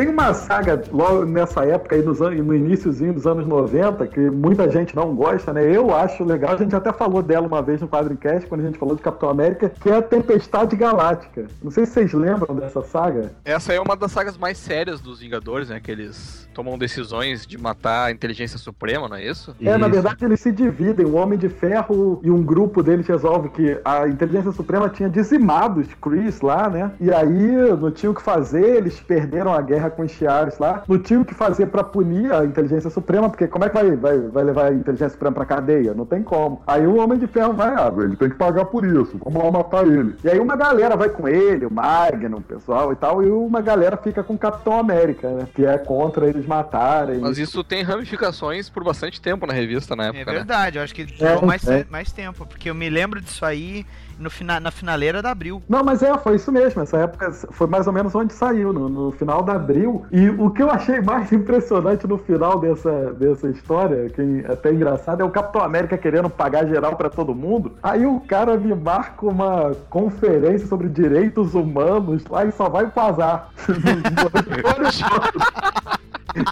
Tem uma saga logo nessa época aí, nos anos, no iníciozinho dos anos 90, que muita gente não gosta, né? Eu acho legal, a gente até falou dela uma vez no Quadrincast, quando a gente falou de Capitão América, que é a Tempestade Galáctica. Não sei se vocês lembram dessa saga. Essa é uma das sagas mais sérias dos Vingadores, né? Que eles tomam decisões de matar a inteligência suprema, não é isso? É, na verdade eles se dividem. O Homem de Ferro e um grupo deles resolve que a Inteligência Suprema tinha dizimado os Chris lá, né? E aí não tinha o que fazer, eles perderam a guerra com os Shi'aris lá. Não tinha o que fazer pra punir a Inteligência Suprema, porque como é que vai, vai, vai levar a Inteligência Suprema pra cadeia? Não tem como. Aí o Homem de Ferro vai, ah, ele tem que pagar por isso, vamos lá matar ele. E aí uma galera vai com ele, o Magnum, o pessoal e tal, e uma galera fica com o Capitão América, né? Que é contra eles matarem. Mas isso tem ramificações por bastante tempo na revista na É época, né? verdade, eu acho que durou É, mais, é. mais tempo, porque eu me lembro disso aí no fina, na finaleira da Abril. Não, mas é, foi isso mesmo. Essa época foi mais ou menos onde saiu, no, no final de abril. E o que eu achei mais [laughs] impressionante no final dessa, dessa história, que é até engraçado, é o Capitão América querendo pagar geral pra todo mundo. Aí o cara me marca uma conferência sobre direitos humanos lá e só vai vazar. [laughs]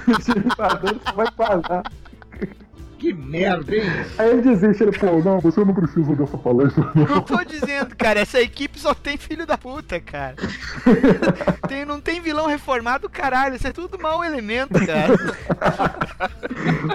Os Vingadores [laughs] só vai vazar. Que merda, hein? Aí ele desiste, ele, pô, não, você não precisa dessa palestra. Não tô dizendo, cara, essa equipe só tem filho da puta, cara. [laughs] Tem- não tem vilão reformado, caralho, isso é tudo mau elemento, cara.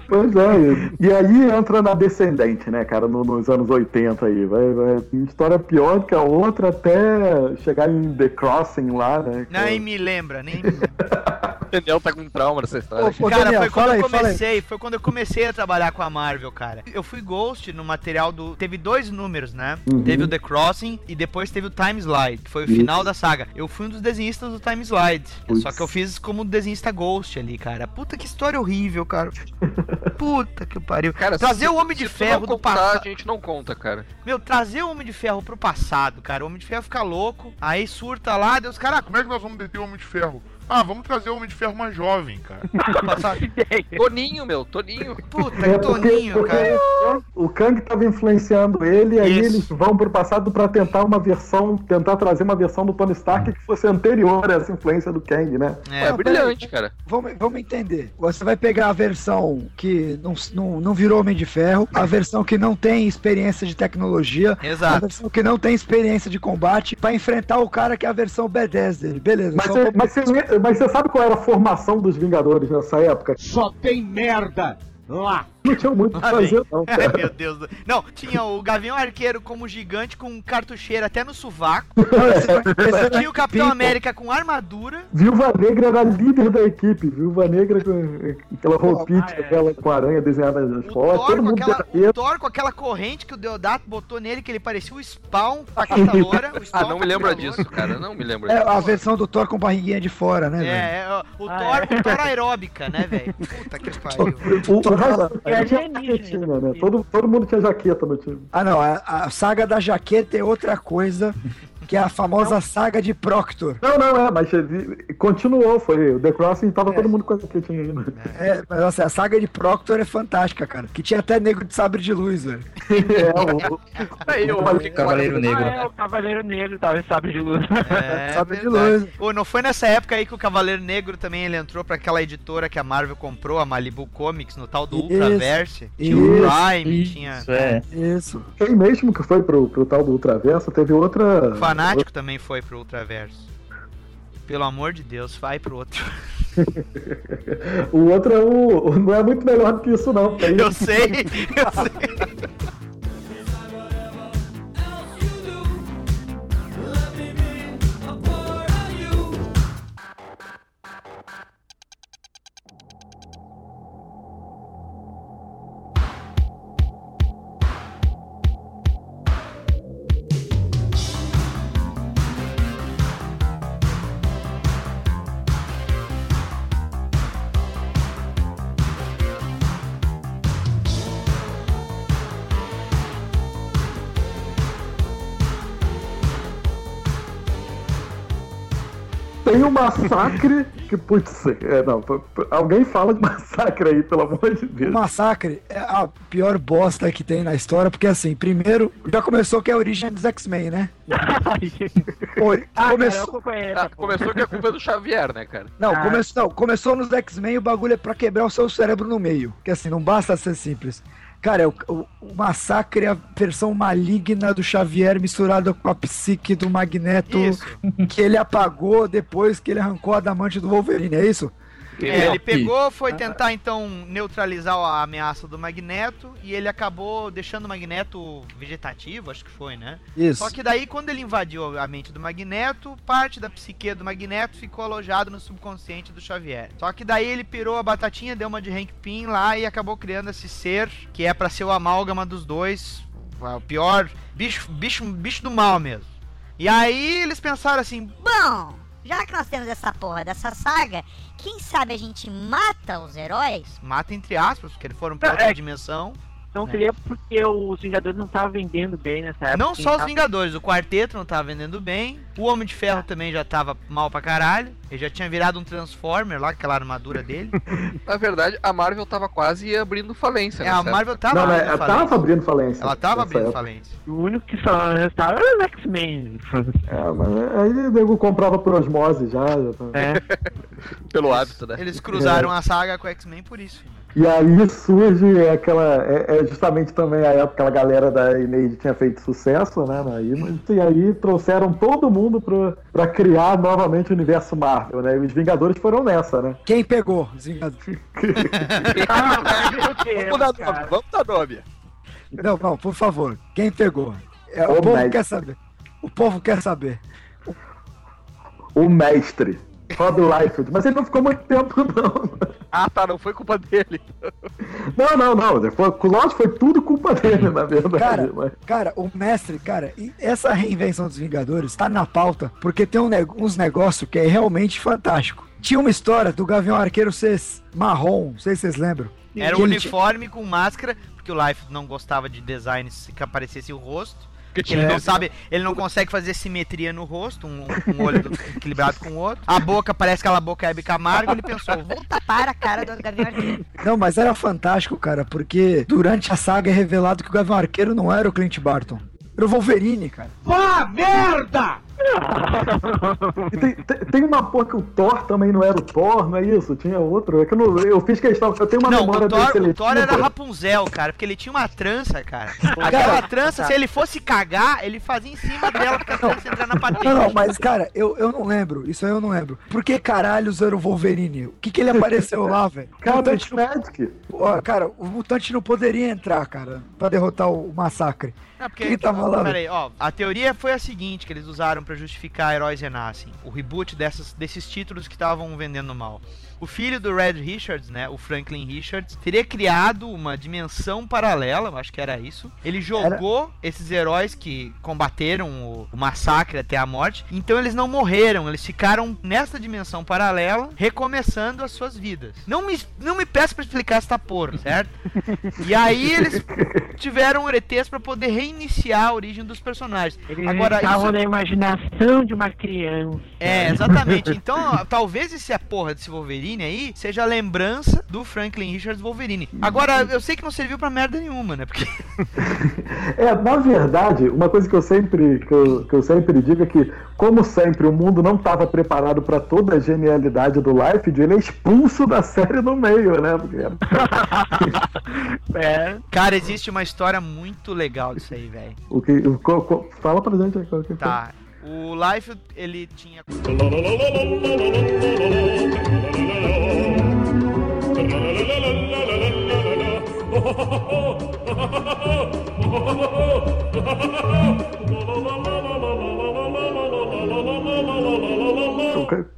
Pois é, e aí entra na Descendente, né, cara, no- nos anos 80 aí. Vai, vai, uma história pior do que a outra até chegar em The Crossing lá, né? que é- Nem me lembra, nem me [laughs] lembra. O Daniel tá com trauma nessa história. cara, Daniel, foi quando eu aí, fala aí. comecei, foi quando eu comecei a trabalhar com a Marvel, cara. Eu fui Ghost no material do. Teve dois números, né? Uhum. Teve o The Crossing e depois teve o Time Slide, que foi o Isso. final da saga. Eu fui um dos desenhistas do Time Slide. Putz. Só que eu fiz como desenhista Ghost ali, cara. Puta que história horrível, cara. [laughs] Puta que pariu. Cara, trazer se- o Homem de Ferro do passado. A gente não conta, cara. Meu, trazer o Homem de Ferro pro passado, cara. O Homem de Ferro fica louco, aí surta lá, Deus, cara, Como é que nós vamos deter o Homem de Ferro? Ah, vamos trazer o Homem de Ferro mais jovem, cara. [laughs] Toninho, meu, Toninho. Puta, É porque, Toninho, porque cara. o Kang tava influenciando ele, e aí Isso. eles vão pro passado pra tentar uma versão, tentar trazer uma versão do Tony Stark que fosse anterior a essa influência do Kang, né? É, É, brilhante, cara. Vamos, vamos entender. Você vai pegar a versão que não, não, não virou Homem de Ferro, a versão que não tem experiência de tecnologia, a Exato. versão que não tem experiência de combate, pra enfrentar o cara que é a versão B10 dele. Beleza. Mas, você, mas você, mas você sabe qual era a formação dos Vingadores nessa época? Só tem merda lá. Não tinha muito o que vem. fazer, não, [laughs] Ai, cara. meu Deus. do- Não, tinha o Gavião Arqueiro como gigante com cartucheira até no sovaco. [laughs] tinha o Capitão América com armadura. Viúva Negra era líder da equipe. Viúva Negra com aquela roupinha, aquela com aranha desenhada nas costas. Thor Todo com, mundo aquela, o Thor com aquela corrente que o Deodato botou nele, que ele parecia o Spawn com a cataloura. [laughs] O Ah, não me lembro disso, cara. Não me lembro É disso. a versão do Thor com barriguinha de fora, né, velho? É, é, o, Thor, o Thor aeróbica, né, velho? Puta que pariu. O, o resto É tinha jaquetinha, né? Todo, todo mundo tinha jaqueta no time. Ah, não, a, a saga da jaqueta é outra coisa, [laughs] que é a famosa saga de Proctor. Não, não, é, mas ele- continuou, foi. O The Crossing tava todo mundo com a jaquetinha ainda. É, mas assim, a saga de Proctor é fantástica, cara. Que tinha até negro de sabre de luz, velho. É, o, [laughs] Aí, eu, Cavaleiro Negro. Ah, é, o Cavaleiro Negro tava em sabre de luz. É, Sabre de luz. Pô, não foi nessa época aí que o Cavaleiro Negro também ele entrou pra aquela editora que a Marvel comprou, a Malibu Comics, no tal do Isso, Ultraverse? Tinha o isso, Prime, tinha. Isso é. Isso. Quem mesmo que foi pro, pro tal do Ultraverso, teve outra. O Fanático também foi pro Ultraverso. Pelo amor de Deus, vai pro outro. [laughs] O outro é o, não é muito melhor do que isso, não. Tem- Eu sei, eu [laughs] sei. Massacre que, putz, é, não, alguém fala de [laughs] massacre aí, pelo amor de O Deus. Massacre é a pior bosta que tem na história, porque assim, primeiro, já começou que é a origem dos X-Men, né? [laughs] Oi, Ah, cara, eu começou... acompanhei Ah, começou que a culpa é do Xavier, né, cara? Não, Ah. começou, não, começou nos X-Men o bagulho é pra quebrar o seu cérebro no meio. Que assim, não basta ser simples. Cara, é o, o- o massacre é a versão maligna do Xavier misturada com a psique do Magneto Isso. que ele apagou depois que ele arrancou a adamante do Wolverine, é isso? É, ele pegou, foi tentar então neutralizar a ameaça do Magneto e ele acabou deixando o Magneto vegetativo, acho que foi, né? Isso. Só que daí quando ele invadiu a mente do Magneto, parte da psique do Magneto ficou alojado no subconsciente do Xavier. Só que daí ele pirou a batatinha, deu uma de Hank Pym lá e acabou criando esse ser que é pra ser o amálgama dos dois, o pior bicho, bicho, bicho do mal mesmo. E aí eles pensaram assim, Bom, já que nós temos essa porra dessa saga, quem sabe a gente mata os heróis? mata entre aspas, porque eles foram pra É, outra é- dimensão. Não seria porque os Vingadores não estavam vendendo bem nessa época. Não Quem só os tava- Vingadores, o quarteto não tava vendendo bem, o Homem de Ferro também já tava mal pra caralho, ele já tinha virado um Transformer lá, aquela armadura dele. [laughs] Na verdade, a Marvel tava quase abrindo falência. É, a Marvel tava Não, né, abrindo ela falência. tava abrindo falência. Ela tava abrindo época. falência. O único que só restava era os X-Men. [laughs] É, mas aí o nego comprava por osmose já. já tá- É. [laughs] Pelo hábito, né? Eles cruzaram a saga com o X-Men por isso. E aí surge aquela. É, é justamente também a época que a galera da Image tinha feito sucesso, né? Na Image, e aí trouxeram todo mundo pra, pra criar novamente o universo Marvel, né? E os Vingadores foram nessa, né? Quem pegou os Vingadores? [laughs] Vamos dar nome, vamos dar nome. Não, não, por favor, quem pegou? É, Ô, o povo médico. quer saber. O povo quer saber. O mestre. Rob Liefeld. Mas ele não ficou muito tempo, não. Ah, tá, não foi culpa dele. Não, não, não. Foi, lógico, foi tudo culpa dele, na verdade. Cara, mas- cara, o mestre, cara, essa reinvenção dos Vingadores tá na pauta, porque tem um uns negócios que é realmente fantástico. Tinha uma história do Gavião Arqueiro ser marrom, não sei se vocês lembram. Era um ele tinha- uniforme com máscara, porque o Life não gostava de designs que aparecesse o rosto. Porque Ele É. não sabe, ele não consegue fazer simetria no rosto, um, um olho do- equilibrado com o outro. A boca parece aquela boca Hebe Camargo, ele pensou, vou Tapar a cara do Gavião Arqueiro. Não, mas era fantástico, cara, porque durante a saga é revelado que o Gavião Arqueiro não era o Clint Barton. Era o Wolverine, cara. Vá merda! E tem, tem, tem uma porra que o Thor também não era o Thor, não é isso? Tinha outro. É que eu, não, eu fiz questão, eu tenho uma Não, memória o Thor, dele o Thor era Rapunzel, cara, porque ele tinha uma trança, cara. [laughs] Aquela trança, se ele fosse cagar, ele fazia em cima dela pra a trança entrar na patente. Não, não, mas cara, eu, eu não lembro. Isso aí eu não lembro. Por que caralhos era o Wolverine? O que que ele apareceu lá, [laughs] velho? Cara, O mutante não- cara, o mutante não poderia entrar, cara, pra derrotar o, o massacre. Não, porque, Quem tava lá, Peraí, ó, a teoria foi a seguinte que eles usaram pra justificar Heróis Renascem, o reboot dessas, desses títulos que estavam vendendo mal. O filho do Red Richards, né, o Franklin Richards, teria criado uma dimensão paralela, eu acho que era isso. Ele jogou esses heróis que combateram o, o massacre até a morte, então eles não morreram, eles ficaram nessa dimensão paralela, recomeçando as suas vidas. Não me, não me peça pra explicar essa porra, certo? [laughs] E aí eles tiveram ETs pra poder reiniciar a origem dos personagens. Eles Agora, estavam isso... na imaginação de uma criança. É, exatamente. Então, ó, talvez esse a porra desse Wolverine aí seja a lembrança do Franklin Richards Wolverine. Agora, eu sei que não serviu pra merda nenhuma, né? Porque [laughs] É, na verdade, uma coisa que eu sempre que eu, que eu sempre digo é que, como sempre, o mundo não estava preparado para toda a genialidade do Life, ele é expulso da série no meio, né? Porque- [laughs] É. Cara, existe uma história muito legal disso aí, velho. o que, o, co- fala pra gente aí qual que foi. Tá. O Life, ele tinha.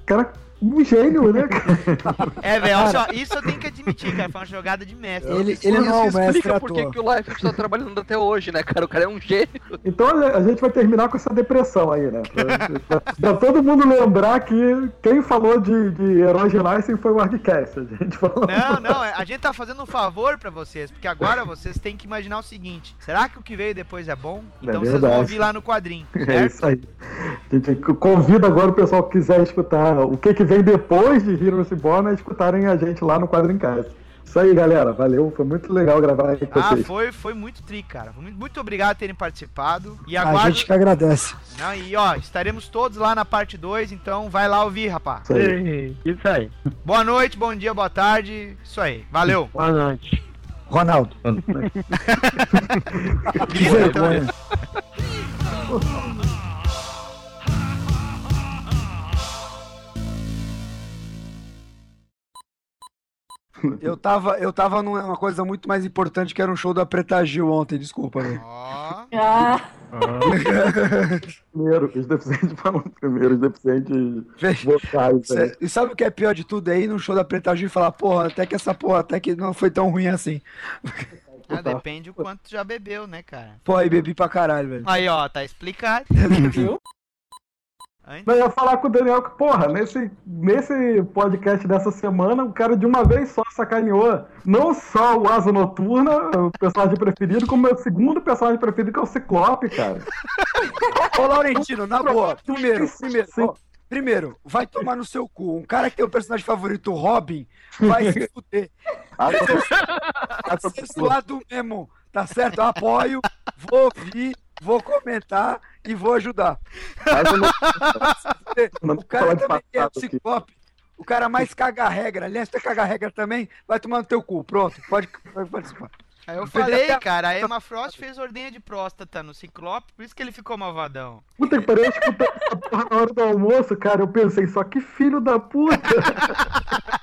Cara, um gênio, né? cara? [laughs] É, velho, olha só, isso eu tenho que admitir, cara. Foi uma jogada de mestre. Ele- Isso ele não é o mestre explica por que o Life está trabalhando até hoje, né, cara? O cara é um gênio. Então a gente vai terminar com essa depressão aí, né? Pra, pra- pra todo mundo lembrar que quem falou de, de heróis de Lysen foi o Argcast. A gente falou. Não, não, é- a gente tá fazendo um favor pra vocês, porque agora vocês têm que imaginar o seguinte: será que o que veio depois é bom? É Então vocês vão ouvir lá no quadrinho, [laughs] É certo? isso aí. A gente convida agora o pessoal que quiser escutar o que, que depois de Heroes Reborn a escutarem a gente lá no quadro em casa. Isso aí, galera. Valeu. Foi muito legal gravar aí com Ah, vocês. foi, foi muito tri, cara. Muito, obrigado por terem participado. E A agora. gente que agradece. Não, e ó, estaremos todos lá na parte 2, então vai lá ouvir, rapaz. Isso aí. Isso aí. Boa noite, bom dia, boa tarde. Isso aí. Valeu. Boa noite. Ronaldo. [laughs] Que vergonha. Eu tava, eu tava numa coisa muito mais importante que era um show da Preta Gil ontem, desculpa, velho. Ah, Primeiro, os deficientes falam primeiro, os deficientes vocais. Cê- E sabe o que é pior de tudo aí no show da Preta Gil falar, porra, até que essa porra, até que não foi tão ruim assim. [laughs] Ah, depende o quanto tu já bebeu, né, cara? Pô, aí bebi pra caralho, velho. Aí, ó, tá explicado. [laughs] viu? Não, eu ia falar com o Daniel que, porra, nesse, nesse podcast dessa semana, o cara de uma vez só sacaneou não só o Asa Noturna, o personagem preferido, como o meu segundo personagem preferido, que é o Ciclope, cara. Ô, Laurentino, na boa, primeiro, primeiro, ó, primeiro, vai tomar no seu cu. Um cara que tem o personagem favorito, o Robin, vai se [laughs] fuder. Acessuado mesmo, tá certo? Eu apoio, vou ouvir, vou comentar e vou ajudar. [laughs] Não O cara também é ciclope. O cara mais caga a regra. Aliás, tu é caga a regra também, vai tomar no teu cu. Pronto, pode, pode participar. Aí eu falei, cara, a Emma [laughs] Frost fez ordenha de próstata no Ciclope, por isso que ele ficou malvadão. Puta que pariu, eu escutei essa porra na hora do almoço, cara. Eu pensei, só que filho da puta. [laughs]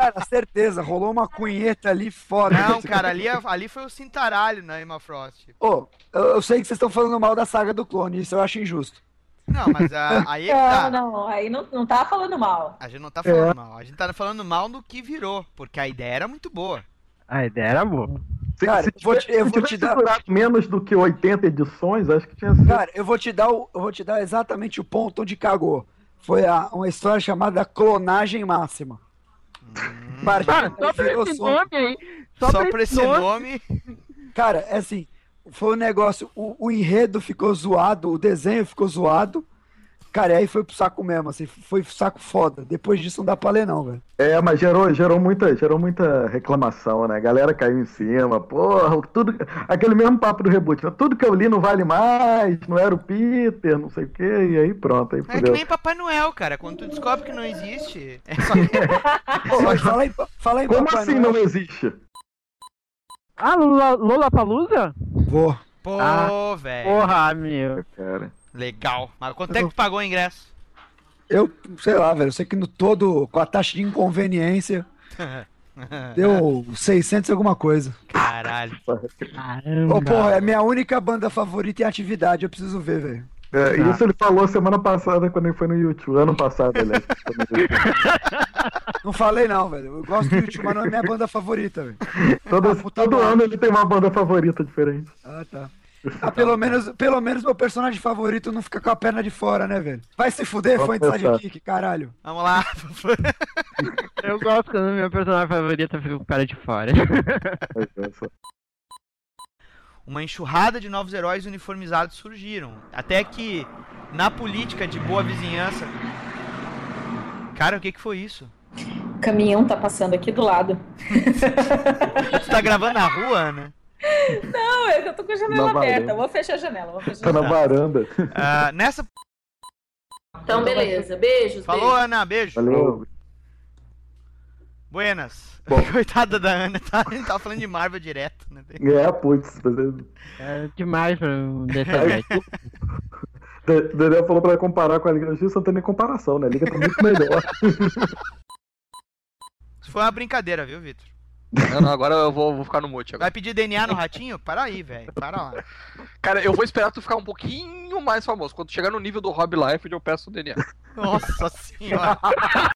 Cara, certeza, rolou uma cunheta ali foda. Não, cara, ali, ali foi o cintaralho na Emma Frost. Ô, eu, eu sei que vocês estão falando mal da saga do clone, isso eu acho injusto. Não, mas a- [laughs] aí é que Não, tá. não, aí não, não tá falando mal. A gente não tá falando É. mal, a gente tá falando mal do que virou, porque a ideia era muito boa. A ideia era boa. Se, Cara, se eu vou te- eu se vou te dar- menos do que 80 edições, acho que tinha sido. Cara, eu vou te dar, o, eu vou te dar exatamente o ponto onde cagou. Foi a, uma história chamada clonagem máxima. Partiu, Cara, só pra esse som. nome aí. Só, pra por esse nome. Cara, é assim, foi um negócio, o, o enredo ficou zoado, o desenho ficou zoado, Cara, e aí foi pro saco mesmo, assim, foi pro saco foda. Depois disso não dá pra ler, não, velho. É, mas gerou, gerou, muita, gerou muita reclamação, né? A galera caiu em cima, porra, tudo. Aquele mesmo papo do reboot, né? Tudo que eu li não vale mais, não era o Peter, não sei o quê, e aí pronto, aí É que nem Papai Noel, cara. Quando tu descobre que não existe, é só [laughs] que... Pô, mas fala aí, fala aí, Como Papai assim Noel. não existe? Ah, Lula, Lula Palusa? Vou. Pô, Ah, velho. Porra, meu. Cara. Legal. Mas quanto é que tu pagou o ingresso? Eu, sei lá, velho, eu sei que no todo, com a taxa de inconveniência, [laughs] deu 600 e alguma coisa. Caralho. Caramba. Ô, porra, é minha única banda favorita em atividade, eu preciso ver, velho. É, Isso ele falou semana passada quando ele foi no YouTube, ano passado, aliás. [laughs] Não falei não, velho. Eu gosto do YouTube, mas não é minha banda favorita, velho. todo Ah, todo ano ele tem uma banda favorita diferente. Ah, tá. Ah, pelo menos, pelo menos meu personagem favorito não fica com a perna de fora, né, velho? Vai se fuder, Vou fã de sidekick, caralho. Vamos lá. [laughs] Eu gosto quando meu personagem favorito fica com o cara de fora. [laughs] Uma enxurrada de novos heróis uniformizados surgiram. Até que, na política de boa vizinhança. Cara, o que, que foi isso? O caminhão tá passando aqui do lado. [laughs] Tu tá gravando na rua, Ana? [laughs] Não, é eu tô com a janela Na aberta. Vou fechar a janela. Vou fechar Tá a na janela. varanda. Ah, nessa. Então, beleza. Beijos. Falou, beijos. Ana, beijo. Valeu. Buenas. Bom. [laughs] Coitada da Ana, tá? A gente tava falando de Marvel direto, né? É, putz. mas É demais pra um é- DCBet. De- [laughs] Dedé falou pra comparar com a Liga da Justiça, não tem nem comparação, né? A Liga tá muito melhor. Isso foi uma brincadeira, viu, Vitor? Não, não, agora eu vou, vou ficar no mute agora. Vai pedir DNA no ratinho? Para aí, velho. Para lá. Cara, eu vou esperar tu ficar um pouquinho mais famoso. Quando chegar no nível do Rob Life, eu peço o DNA. Nossa senhora. [laughs]